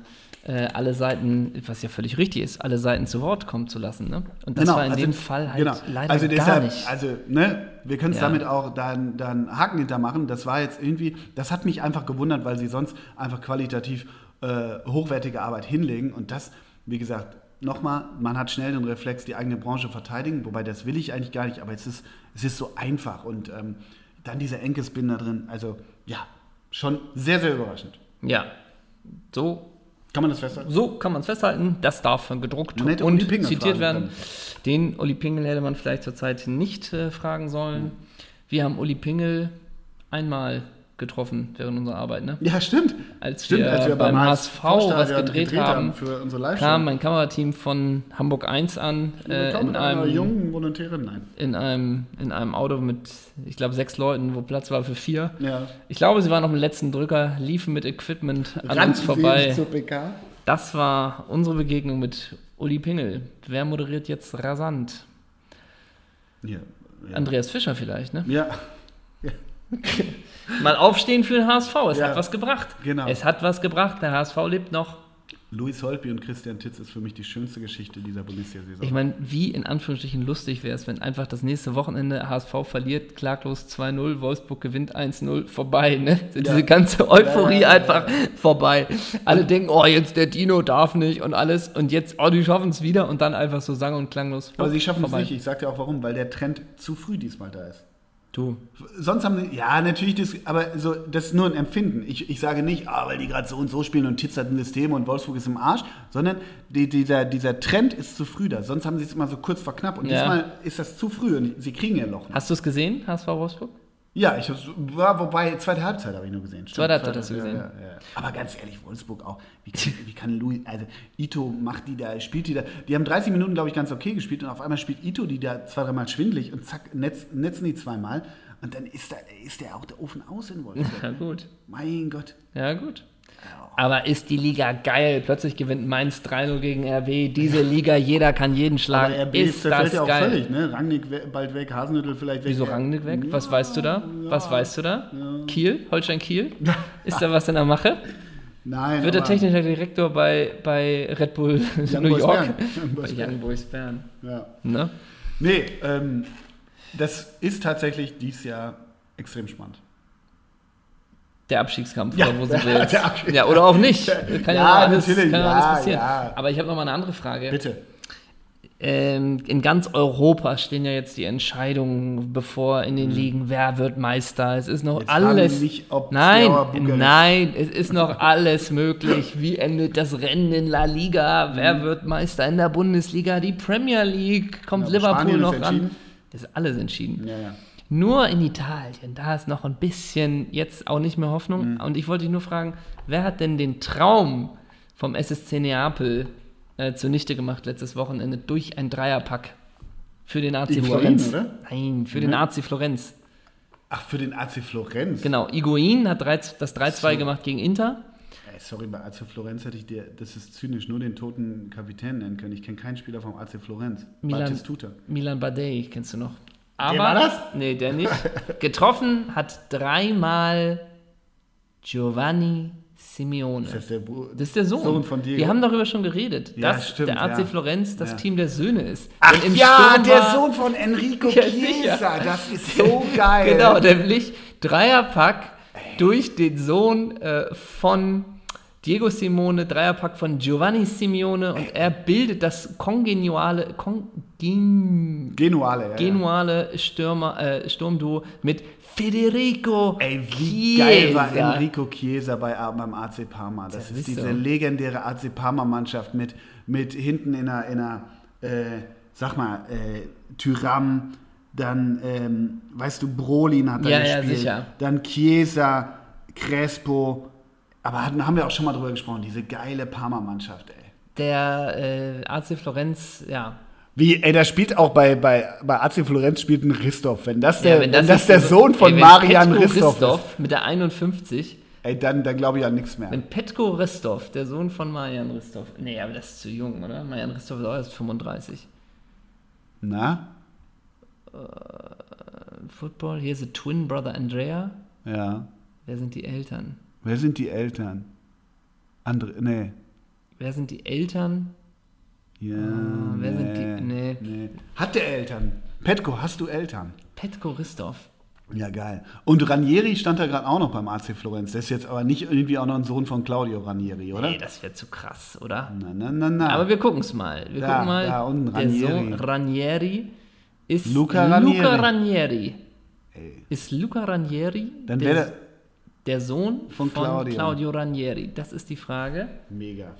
äh, alle Seiten, was ja völlig richtig ist, alle Seiten zu Wort kommen zu lassen. Ne? Und das war in dem Fall halt genau. leider also gar deshalb, nicht. Also, ne, wir können es Ja. damit auch dann, dann Haken hintermachen. Das war jetzt irgendwie, das hat mich einfach gewundert, weil sie sonst einfach qualitativ äh, hochwertige Arbeit hinlegen. Und das, wie gesagt, nochmal, man hat schnell den Reflex, die eigene Branche verteidigen, wobei das will ich eigentlich gar nicht, aber es ist, es ist so einfach. Und ähm, dann dieser Enkespin da drin, also ja, schon sehr, sehr überraschend. Ja, so Kann man das festhalten? So kann man es festhalten. Das darf gedruckt und zitiert werden. können. Den Uli Pingel hätte man vielleicht zurzeit nicht äh, fragen sollen. Wir haben Uli Pingel einmal getroffen während unserer Arbeit. Ne? Ja, stimmt. Als, stimmt, wir beim HSV was Stadion gedreht, haben, für unsere Live-Show. kam mein Kamerateam von Hamburg 1 an äh, in, mit einer einem, jungen Volontärin, nein. in, einem, in einem Auto mit, ich glaube, sechs Leuten, wo Platz war für vier. Ja. Ich glaube, sie waren auf dem letzten Drücker, liefen mit Equipment an uns vorbei. Das war unsere Begegnung mit Uli Pingel. Wer moderiert jetzt rasant? Ja. Ja. Andreas Fischer vielleicht, ne? ja. Mal aufstehen für den HSV. Es Ja. hat was gebracht. Genau. Es hat was gebracht. Der HSV lebt noch. Luis Holtby und Christian Titz ist für mich die schönste Geschichte dieser Bundesliga-Saison. Ich meine, wie in Anführungsstrichen lustig wäre es, wenn einfach das nächste Wochenende HSV verliert, klaglos 2-0, Wolfsburg gewinnt 1-0, vorbei, ne? Diese ganze Euphorie Ja, ja, ja, einfach vorbei. Alle denken, oh, jetzt der Dino darf nicht und alles und jetzt, oh, die schaffen es wieder und dann einfach so sang- und klanglos. Aber sie schaffen es nicht. Ich sag dir auch warum, weil der Trend zu früh diesmal da ist. Du, Sonst haben sie, ja, natürlich, das, aber so, das ist nur ein Empfinden. Ich, ich sage nicht, ah, weil die gerade so und so spielen und Titz hat ein System und Wolfsburg ist im Arsch, sondern die, dieser, dieser Trend ist zu früh da. Sonst haben sie es immer so kurz vor knapp und Ja. diesmal ist das zu früh und sie kriegen ihr Loch. hast du es gesehen, HSV Wolfsburg? Ja, ich war, wobei, zweite Halbzeit habe ich nur gesehen. Zweite Halbzeit hast du gesehen. Ja, ja. Aber ganz ehrlich, Wolfsburg auch. Wie kann, wie kann Louis, also Ito macht die da, spielt die da. Die haben 30 Minuten, glaube ich, ganz okay gespielt und auf einmal spielt Ito die da zwei, dreimal schwindelig und zack, netz, netzen die zweimal. Und dann ist, da, ist der auch der Ofen aus in Wolfsburg. Ja, gut. mein Gott. Ja, gut. Aber ist die Liga geil? Plötzlich gewinnt Mainz 3-0 gegen RB. Diese Liga, jeder kann jeden schlagen. Aber RB ist das ja auch geil? völlig, ne? Rangnick we- bald weg, Hasenhüttl vielleicht weg. Wieso Rangnick weg? Was weißt du da? Was weißt du da? Kiel? Holstein Kiel? Ist da was in der Mache? Nein, Wird der technische Direktor bei, bei Red Bull Young New Boys York? Bern. Young Boys Bern. Ja. Ne? Nee, ähm, das ist tatsächlich dieses Jahr extrem spannend. Der Abstiegskampf, Ja, oder wo sind wir jetzt? Ja, oder auch nicht. Kann ja, alles, natürlich, kann ja, alles passieren. ja. Aber ich habe noch mal eine andere Frage. Bitte. Ähm, in ganz Europa stehen ja jetzt die Entscheidungen bevor in den Ligen, wer wird Meister. Es ist noch. Jetzt alles. Nicht, nein, nein, es ist noch alles möglich. Wie endet das Rennen in La Liga? Wer wird Meister in der Bundesliga? Die Premier League kommt Ja, Liverpool noch ran. ist alles entschieden. Ja, ja. Nur in Italien, da ist noch ein bisschen jetzt auch nicht mehr Hoffnung. Mhm. Und ich wollte dich nur fragen, wer hat denn den Traum vom SSC Neapel äh, zunichte gemacht letztes Wochenende durch ein Dreierpack für den AC Higuain, Florenz? oder? Nein, für den Mhm. AC Florenz. Ach, für den AC Florenz. Genau, Iguain hat drei, das 3-2 gemacht gegen Inter. Ey, sorry, bei AC Florenz hätte ich dir, das ist zynisch, nur den toten Kapitän nennen können. Ich kenne keinen Spieler vom AC Florenz. Milan, Batistuta. Milan Badei, kennst du noch? Aber, war das? Nee, der nicht. Getroffen hat dreimal Giovanni Simeone. Das ist der, Bu- Das ist der Sohn. Sohn von Diego. Wir haben darüber schon geredet, Ja, dass stimmt, der AC ja. Florenz das Ja. Team der Söhne ist. Ach ja, Sturm der Sohn von Enrico Ja, Chiesa. Das ist so geil. Genau, nämlich Dreierpack durch den Sohn äh, von Diego Simone, Dreierpack von Giovanni Simeone und er bildet das kongeniale, kongen, Genuale, ja. genuale Stürmer, äh, Sturmduo mit Federico Ey, wie Chiesa. geil war Enrico Chiesa bei, beim AC Parma. Das, Das ist diese so. legendäre AC Parma-Mannschaft mit, mit hinten in einer, in einer äh, sag mal, äh, Tyram, dann, ähm, weißt du, Brolin hat da Ja, ja, gespielt, sicher. dann Chiesa, Crespo, aber hatten, haben wir auch schon mal drüber gesprochen, diese geile Parma-Mannschaft, ey. Der äh, AC Florenz, ja. Wie, ey, da spielt auch bei, bei, bei AC Florenz spielt ein Christoph. Wenn das der, ja wenn das, jetzt der so- Sohn von ey, wenn Marian Petko Christoph ist, mit der 51 ey, dann, dann glaube ich an nichts mehr. Wenn Petko Ristov, der Sohn von Marian Ristov, nee, aber das ist zu jung, oder? Marian Ristov ist auch erst 35. Na? Football, hier ist a Twin Brother Andrea. Ja. Wer sind die Eltern? Wer sind die Eltern? Andere, nee. Wer sind die Eltern? Ja, Ah, wer sind die- nee. nee. Hat der Eltern? Petko, hast du Eltern? Petko Ristov. Ja, geil. Und Ranieri stand da gerade auch noch beim AC Florenz. Der ist jetzt aber nicht irgendwie auch noch ein Sohn von Claudio Ranieri, oder? Nee, das wäre zu krass, oder? na, na, na, na. Aber wir gucken es mal. Wir Da, gucken mal. da unten, der Ranieri. Sohn Ranieri ist Luca Ranieri. Luca Ranieri. Ey. Ist Luca Ranieri Dann der, wäre der Sohn Von von, Claudio. Claudio. Ranieri? Das ist die Frage. mega.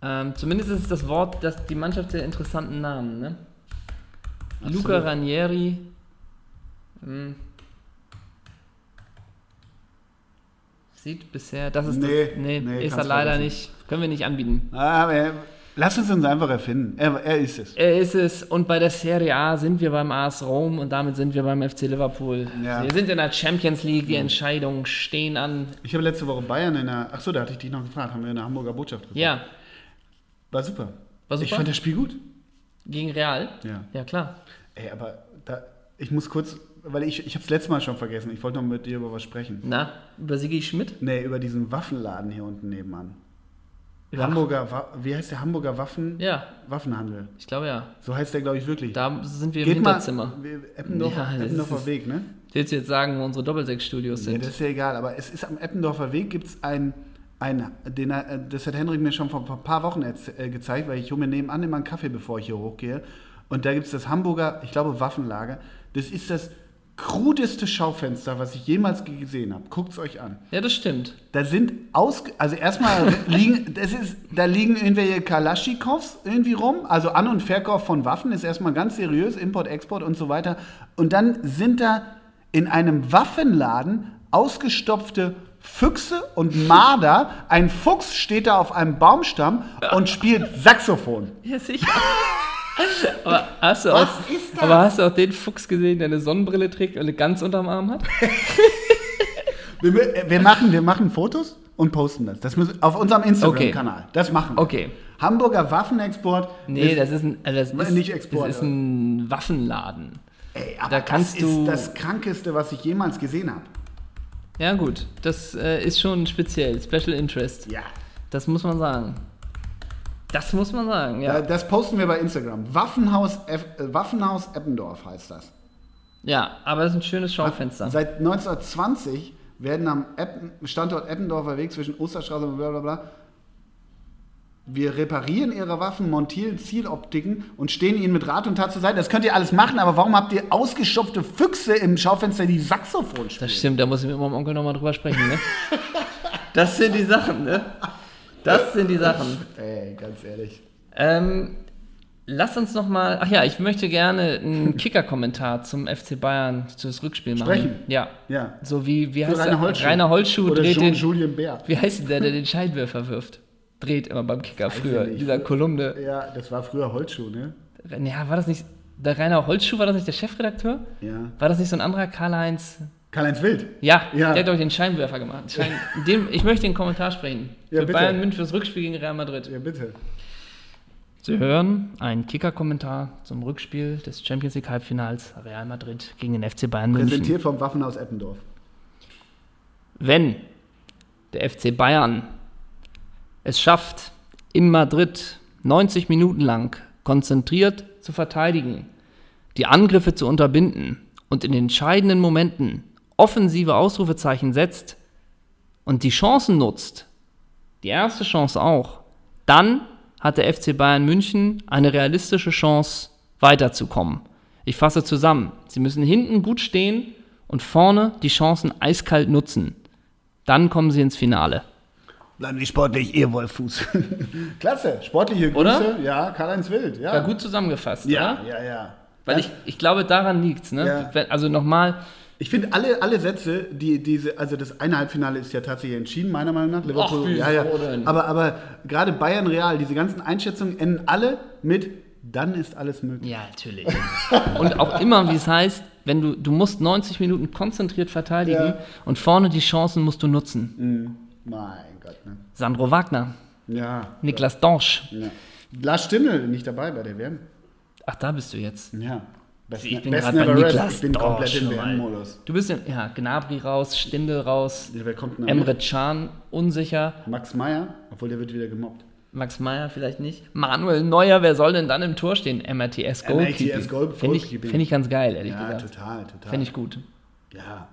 Ähm, zumindest ist das Wort, das, die Mannschaft der interessanten Namen, ne? Absolut. Luca Ranieri. Hm. Sieht bisher, das ist Nee, das, nee, nee, ist er leider nicht. Können wir nicht anbieten. Er, lass uns uns einfach erfinden. Er, er ist es. Er ist es und bei der Serie A sind wir beim AS Rom und damit sind wir beim FC Liverpool. Ja. Wir sind in der Champions League, die Entscheidungen stehen an. Ich habe letzte Woche Bayern in der. Achso, da hatte ich dich noch gefragt. Haben wir in der Hamburger Botschaft geguckt. Ja, War super. War Ich super? fand das Spiel gut. gegen Real. Ja. Ja, klar. Ey, aber da, ich muss kurz, weil ich, ich habe es letztes Mal schon vergessen. Ich wollte noch mit dir über was sprechen. Na, über Sigi Schmidt? Nee, über diesen Waffenladen hier unten nebenan. Ja. Hamburger, wie heißt der Hamburger Waffen? Ja, Waffenhandel. ich glaube ja. So heißt der, glaube ich, wirklich. Da sind wir im Geht Hinterzimmer. Eppendorfer, Ja, Eppendorfer Weg, ne? Willst du jetzt sagen, wo unsere Doppelsechs-Studios sind? das ist ja egal, aber es ist am Eppendorfer Weg gibt es ein, ein den, er- das hat Henrik mir schon vor ein paar Wochen äh, gezeigt, weil ich hole mir nebenan immer einen Kaffee, bevor ich hier hochgehe. Und da gibt es das Hamburger, ich glaube, Waffenlager. Das ist das krudeste Schaufenster, was ich jemals gesehen habe. Guckt es euch an. ja, das stimmt. Da sind aus, also erstmal liegen, das ist, da liegen irgendwelche Kalaschnikows irgendwie rum, also An- und Verkauf von Waffen ist erstmal ganz seriös, Import, Export und so weiter. Und dann sind da in einem Waffenladen ausgestopfte Füchse und Marder. Ein Fuchs steht da auf einem Baumstamm und spielt Saxophon. Ja, sicher. aber, hast du Was auch, ist das? aber hast du auch den Fuchs gesehen, der eine Sonnenbrille trägt und eine Gans unterm Arm hat? Wir, wir, machen, wir machen Fotos und posten das. Das müssen, auf unserem Instagram-Kanal. Das machen wir. Okay. Hamburger Waffenexport. Nee, ist- das ist ein, also das ist, Nicht Export, das ist ein Waffenladen. Ey, aber Da kannst das du- ist das Krankeste, was ich jemals gesehen habe. Ja, gut. Das äh, ist schon speziell. Special Interest. Ja. Das muss man sagen. Das muss man sagen, ja. Da- Das posten wir bei Instagram. Waffenhaus, F, äh, Waffenhaus Eppendorf heißt das. Ja, aber das ist ein schönes Schaufenster. Seit 1920 werden am Eppen, Standort Eppendorfer Weg zwischen Osterstraße und bla bla bla. Wir reparieren ihre Waffen, montieren Zieloptiken und stehen ihnen mit Rat und Tat zur Seite. Das könnt ihr alles machen, aber warum habt ihr ausgestopfte Füchse im Schaufenster, die Saxophon spielen? Das stimmt, da muss ich mit meinem Onkel nochmal drüber sprechen, ne? Das sind die Sachen, ne? Das sind die Sachen. Ey, ganz ehrlich. Ähm, lass uns nochmal. Ach ja, ich möchte gerne einen Kicker-Kommentar zum FC Bayern, das Rückspiel machen. Sprechen? Ja. Ja. So wie, wie Für heißt Rainer der? Holzschuh. Rainer Holzschuh Oder dreht Jean den. Julien Bär. Wie heißt denn der, der den Scheinwerfer wirft? Dreht immer beim Kicker früher. Dieser Kolumne. Ja, das war früher Holzschuh, ne? Ja, war das nicht. Der Rainer Holzschuh, war das nicht der Chefredakteur? Ja. War das nicht so ein anderer Karl-Heinz? Karl-Heinz Wild. Ja, Ja. der hat doch den Scheinwerfer gemacht. Schein, dem, ich möchte den Kommentar sprechen. Ja, Für bitte. Bayern München fürs Rückspiel gegen Real Madrid. Ja, bitte. Sie hören einen Kicker-Kommentar zum Rückspiel des Champions League Halbfinals Real Madrid gegen den FC Bayern München. Präsentiert vom Waffenhaus Eppendorf. Wenn der FC Bayern es schafft, in Madrid 90 Minuten lang konzentriert zu verteidigen, die Angriffe zu unterbinden und in entscheidenden Momenten offensive Ausrufezeichen setzt und die Chancen nutzt, die erste Chance auch, dann hat der FC Bayern München eine realistische Chance, weiterzukommen. Ich fasse zusammen. Sie müssen hinten gut stehen und vorne die Chancen eiskalt nutzen. Dann kommen sie ins Finale. Bleiben Sie sportlich, ihr Wolfuß. Klasse, sportliche Grüße. Oder? Ja, Karl-Heinz Wild. Ja, War gut zusammengefasst, ja, oder? ja, ja. Weil Ja. ich, ich glaube, daran liegt's. Ne? Ja. Also nochmal, Ich finde alle, alle Sätze, die diese, also das eine Halbfinale ist ja tatsächlich entschieden, meiner Meinung nach. Liverpool, wieso ja, ja. Aber, aber gerade Bayern Real, diese ganzen Einschätzungen enden alle mit dann ist alles möglich. Ja, natürlich. und auch immer, wie es heißt, wenn du, du musst 90 Minuten konzentriert verteidigen Ja. und vorne die Chancen musst du nutzen. Mhm. Mein Gott, ne? Sandro Wagner, Ja. Niklas Dorsch. ja. Lars Stindl nicht dabei bei der WM. Ach, da bist du jetzt. Ja. Best, Ich bin gerade bei. Niklas Ich bin komplett im. WM-Modus. Du bist in, ja, Gnabry raus, Stindel raus, Wer Emre mit? Can unsicher, Max Meyer, obwohl der wird wieder gemobbt. Max Meyer vielleicht nicht, Manuel Neuer, wer soll denn dann im Tor stehen? MRTS Goalkeeping. MRTS Goal- Finde ich, find ich ganz geil, ehrlich Ja, gesagt. total, total. Finde ich gut. Ja.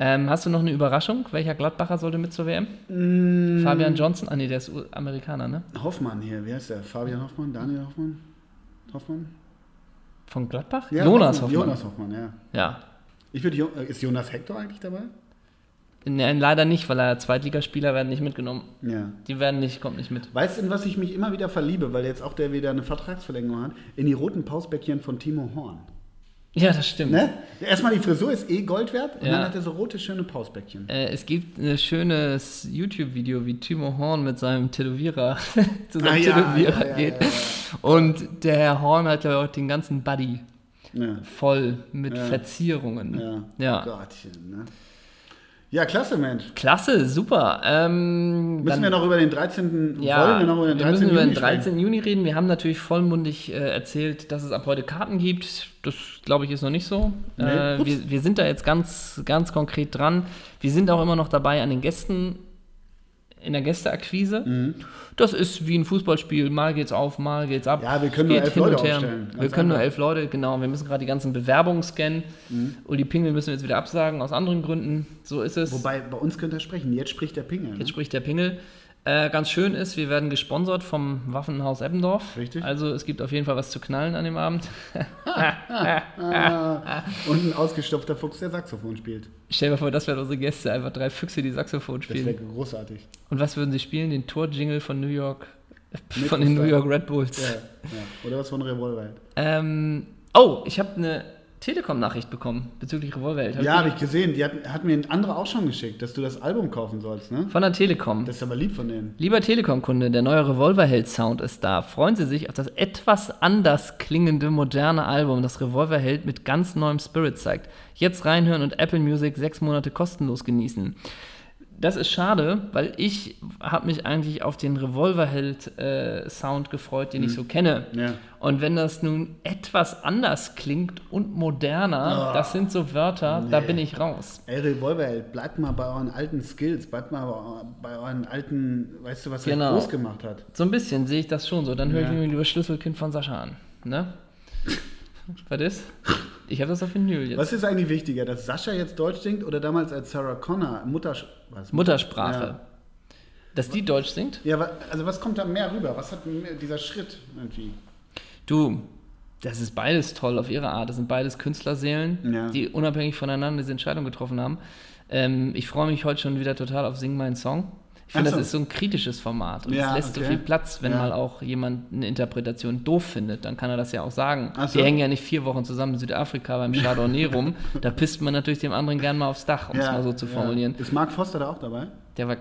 Ähm, hast du noch eine Überraschung? Welcher Gladbacher sollte mit zur WM? Mm. Fabian Johnson? Ah, nee, der ist Amerikaner, ne? Hoffmann hier, wie heißt der? Fabian Hoffmann? Daniel Hoffmann? Hoffmann? Von Gladbach? Ja, Jonas Hoffmann. Jonas Hoffmann, ja. Ja. Ich würde, äh, ist Jonas Hector eigentlich dabei? Nein, leider nicht, weil er Zweitligaspieler werden nicht mitgenommen. Ja. Die werden nicht, kommt nicht mit. Weißt du, in was ich mich immer wieder verliebe, weil jetzt auch der wieder eine Vertragsverlängerung hat? In die roten Pausbäckchen von Timo Horn. Ja, das stimmt. Ne? Erstmal die Frisur ist eh Gold wert und Ja. dann hat er so rote, schöne Pausbäckchen. Äh, es gibt ein schönes YouTube-Video, wie Timo Horn mit seinem Tätowierer zu seinem Ah, Tätowierer ja, geht. ja. Und der Herr Horn hat ja auch den ganzen Buddy voll mit. Verzierungen. Ja. Ja. Gottchen, ne? Ja, klasse, Mensch. Klasse, super. Ähm, Müssen dann- wir noch über den 13. Ja, wir noch über den 13. müssen über den Juni sprechen? 13. Juni reden. Wir haben natürlich vollmundig äh, erzählt, dass es ab heute Karten gibt. Das, glaube ich, ist noch nicht so. Nee. Äh, wir, wir sind da jetzt ganz, ganz konkret dran. Wir sind auch immer noch dabei an den Gästen, in der Gästeakquise. Mhm. Das ist wie ein Fußballspiel. Mal geht's auf, mal geht's ab. Ja, wir können nur elf Leute aufstellen. Wir können nur einfach. elf Leute, genau. Wir müssen gerade die ganzen Bewerbungen scannen. Uli Pingel müssen wir jetzt wieder absagen, aus anderen Gründen. So ist es. Wobei, bei uns könnte er sprechen. Jetzt spricht der Pingel. Ne? Jetzt spricht der Pingel. Äh, ganz schön ist, wir werden gesponsert vom Waffenhaus Eppendorf. Richtig. Also es gibt auf jeden Fall was zu knallen an dem Abend. Ah, und ein ausgestopfter Fuchs, der Saxophon spielt. Stell dir mal vor, das wären unsere Gäste, einfach drei Füchse, die Saxophon Das wäre spielen. großartig. Und was würden sie spielen? Den Torjingle von New York, Mit von den New. York Red Bulls. Ja, ja. Oder was von Revolverheld. Ähm, oh, ich habe eine Telekom-Nachricht bekommen bezüglich Revolverheld. Hab Ja, habe ich gesehen. Die hat, hat mir ein anderer auch schon geschickt, dass du das Album kaufen sollst, ne? Von der Telekom. Das ist aber lieb von denen. Lieber Telekom-Kunde, der neue Revolverheld-Sound ist da. Freuen Sie sich auf das etwas anders klingende, moderne Album, das Revolverheld mit ganz neuem Spirit zeigt. Jetzt reinhören und Apple Music sechs Monate kostenlos genießen. Das ist schade, weil ich habe mich eigentlich auf den Revolverheld-Sound gefreut, den ich so kenne. Ja. Und wenn das nun etwas anders klingt und moderner, Ah, das sind so Wörter, da nee. bin ich raus. Ey, Revolverheld, bleibt mal bei euren alten Skills, bleibt mal bei- euren alten, weißt du, was er Genau. groß gemacht hat. So ein bisschen sehe ich das schon so. Dann höre Ja. ich mir lieber Schlüsselkind von Sascha an. Ne? Was ist? Ich habe das auf Vinyl jetzt. Was ist eigentlich wichtiger, dass Sascha jetzt Deutsch singt oder damals als Sarah Connor Mutters was? Muttersprache. Ja. Dass die Deutsch singt? Ja, also was kommt da mehr rüber? Was hat dieser Schritt irgendwie? Du, das ist beides toll auf ihre Art. Das sind beides Künstlerseelen, Ja. die unabhängig voneinander diese Entscheidung getroffen haben. Ähm, ich freue mich heute schon wieder total auf Sing meinen Song. Ich finde, so. das ist so ein kritisches Format und Ja, es lässt so okay. viel Platz, wenn Ja. mal auch jemand eine Interpretation doof findet, dann kann er das ja auch sagen. So. Wir hängen ja nicht vier Wochen zusammen in Südafrika beim Chardonnay rum. Da pisst man natürlich dem anderen gern mal aufs Dach, um es mal so zu formulieren. Ist Mark Foster da auch dabei? Der war,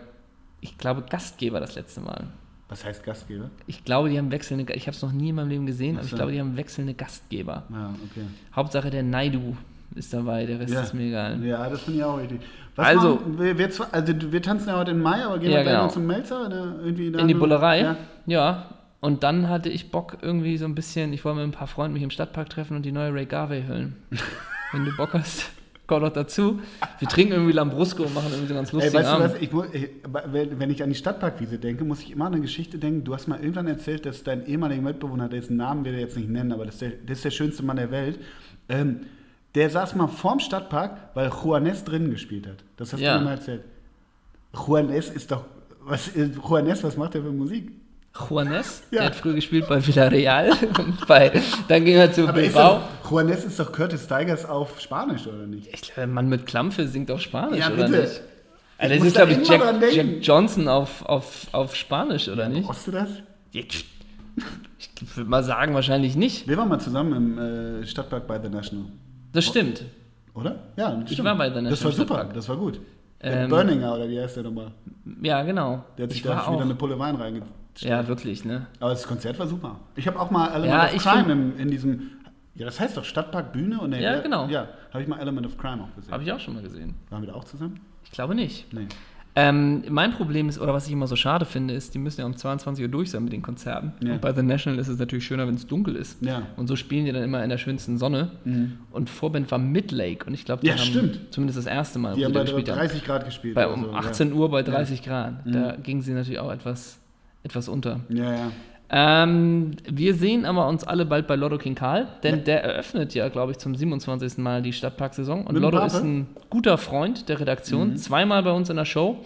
ich glaube, Gastgeber das letzte Mal. Was heißt Gastgeber? Ich glaube, die haben wechselnde, ich habe es noch nie in meinem Leben gesehen, aber Ach ich so. glaube, die haben wechselnde Gastgeber. Ja, okay. Hauptsache der Naidu ist dabei, der Rest Ja. ist mir egal. Ja, das finde ich auch richtig. Was Also- machen wir, wir, also wir tanzen ja heute im Mai, aber gehen Ja, wir gleich genau. noch zum Melzer? Oder irgendwie da In die Bullerei? Ja. Ja. Und dann hatte ich Bock irgendwie so ein bisschen, ich wollte mit ein paar Freunden mich im Stadtpark treffen und die neue Ray Garvey hören. Wenn du Bock hast, komm doch dazu. Wir trinken irgendwie Lambrusco und machen irgendwie so ganz Ey, lustigen weißt du Abend. was, ich, wenn ich an die Stadtparkwiese denke, muss ich immer an eine Geschichte denken. Du hast mal irgendwann erzählt, dass dein ehemaliger Mitbewohner, dessen Namen wir jetzt nicht nennen, aber das ist der, das ist der schönste Mann der Welt, ähm, der saß mal vorm Stadtpark, weil Juanes drinnen gespielt hat. Das hast Ja. du mir mal erzählt. Juanes ist doch, was, Juanes, was macht der für Musik? Juanes, Ja. der hat früher gespielt bei Villarreal und bei, dann ging er zu Aber ist Bilbao. das, Juanes ist doch Curtis Tigers auf Spanisch, oder nicht? Ich glaube, Mann mit Klampfe singt auf Spanisch, Ja, oder bitte. nicht? Also Ich das ist, da glaube ich, Jack. Jack Johnson auf, auf, auf Spanisch, oder nicht? Brauchst du das? Ich würde mal sagen, wahrscheinlich nicht. Wir waren mal zusammen im äh, Stadtpark bei The National. Das stimmt. Oder? Ja, das Ich stimmt. war bei The Das war super, Stadtpark. das war gut. Ähm, Burninger, oder wie heißt der nochmal? Ja, genau. Der hat sich ich da wieder eine Pulle Wein reingestellt. Ja, wirklich, ne? Aber das Konzert war super. Ich habe auch mal Element Ja, of Crime in, in diesem, ja, das heißt doch Stadtpark Bühne und der, Ja, genau. Ja, habe ich mal Element of Crime auch gesehen. Habe ich auch schon mal gesehen. Waren wir da auch zusammen? Ich glaube nicht. Nee. Ähm, mein Problem ist, oder was ich immer so schade finde, ist, die müssen ja um 22 Uhr durch sein mit den Konzerten. Ja. Und bei The National ist es natürlich schöner, wenn es dunkel ist. Ja. Und so spielen die dann immer in der schönsten Sonne. Und Vorband war Midlake und ich glaube, die Ja, haben stimmt. zumindest das erste Mal, Die haben bei gespielt haben. 30 Grad gespielt. Bei um so, 18 Uhr bei 30 Grad. Da ging sie natürlich auch etwas, etwas unter. Ja, ja. Ja. Ähm, wir sehen aber uns alle bald bei Lotto King Karl, denn der eröffnet ja, glaube ich, zum 27. Mal die Stadtparksaison. Und Mit Lotto ist ein guter Freund der Redaktion, zweimal bei uns in der Show.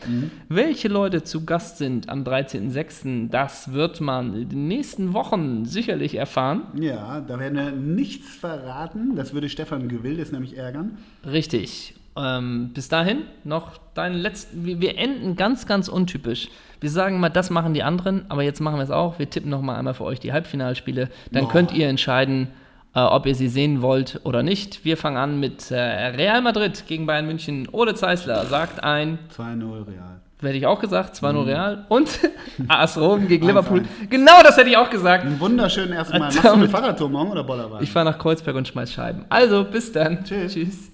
Welche Leute zu Gast sind am 13.06., das wird man in den nächsten Wochen sicherlich erfahren. Ja, da werden wir nichts verraten. Das würde Stefan Gewildes nämlich ärgern. Richtig. Ähm, bis dahin noch deinen letzten. Wir, wir enden ganz, ganz untypisch. Wir sagen mal, das machen die anderen, aber jetzt machen wir es auch. Wir tippen noch mal einmal für euch die Halbfinalspiele. Dann Boah. könnt ihr entscheiden, äh, ob ihr sie sehen wollt oder nicht. Wir fangen an mit äh, Real Madrid gegen Bayern München. Ole Zeisler sagt ein, 2-0 Real. hätte ich auch gesagt, 2-0 Real. Und AS Rom gegen 1-1. Liverpool. Genau das hätte ich auch gesagt. Einen wunderschönen ersten Mal. Machst du eine Fahrradtour morgen oder Bollerwagen? Ich fahre nach Kreuzberg und schmeiß Scheiben. Also, bis dann. Tschüss. Tschüss.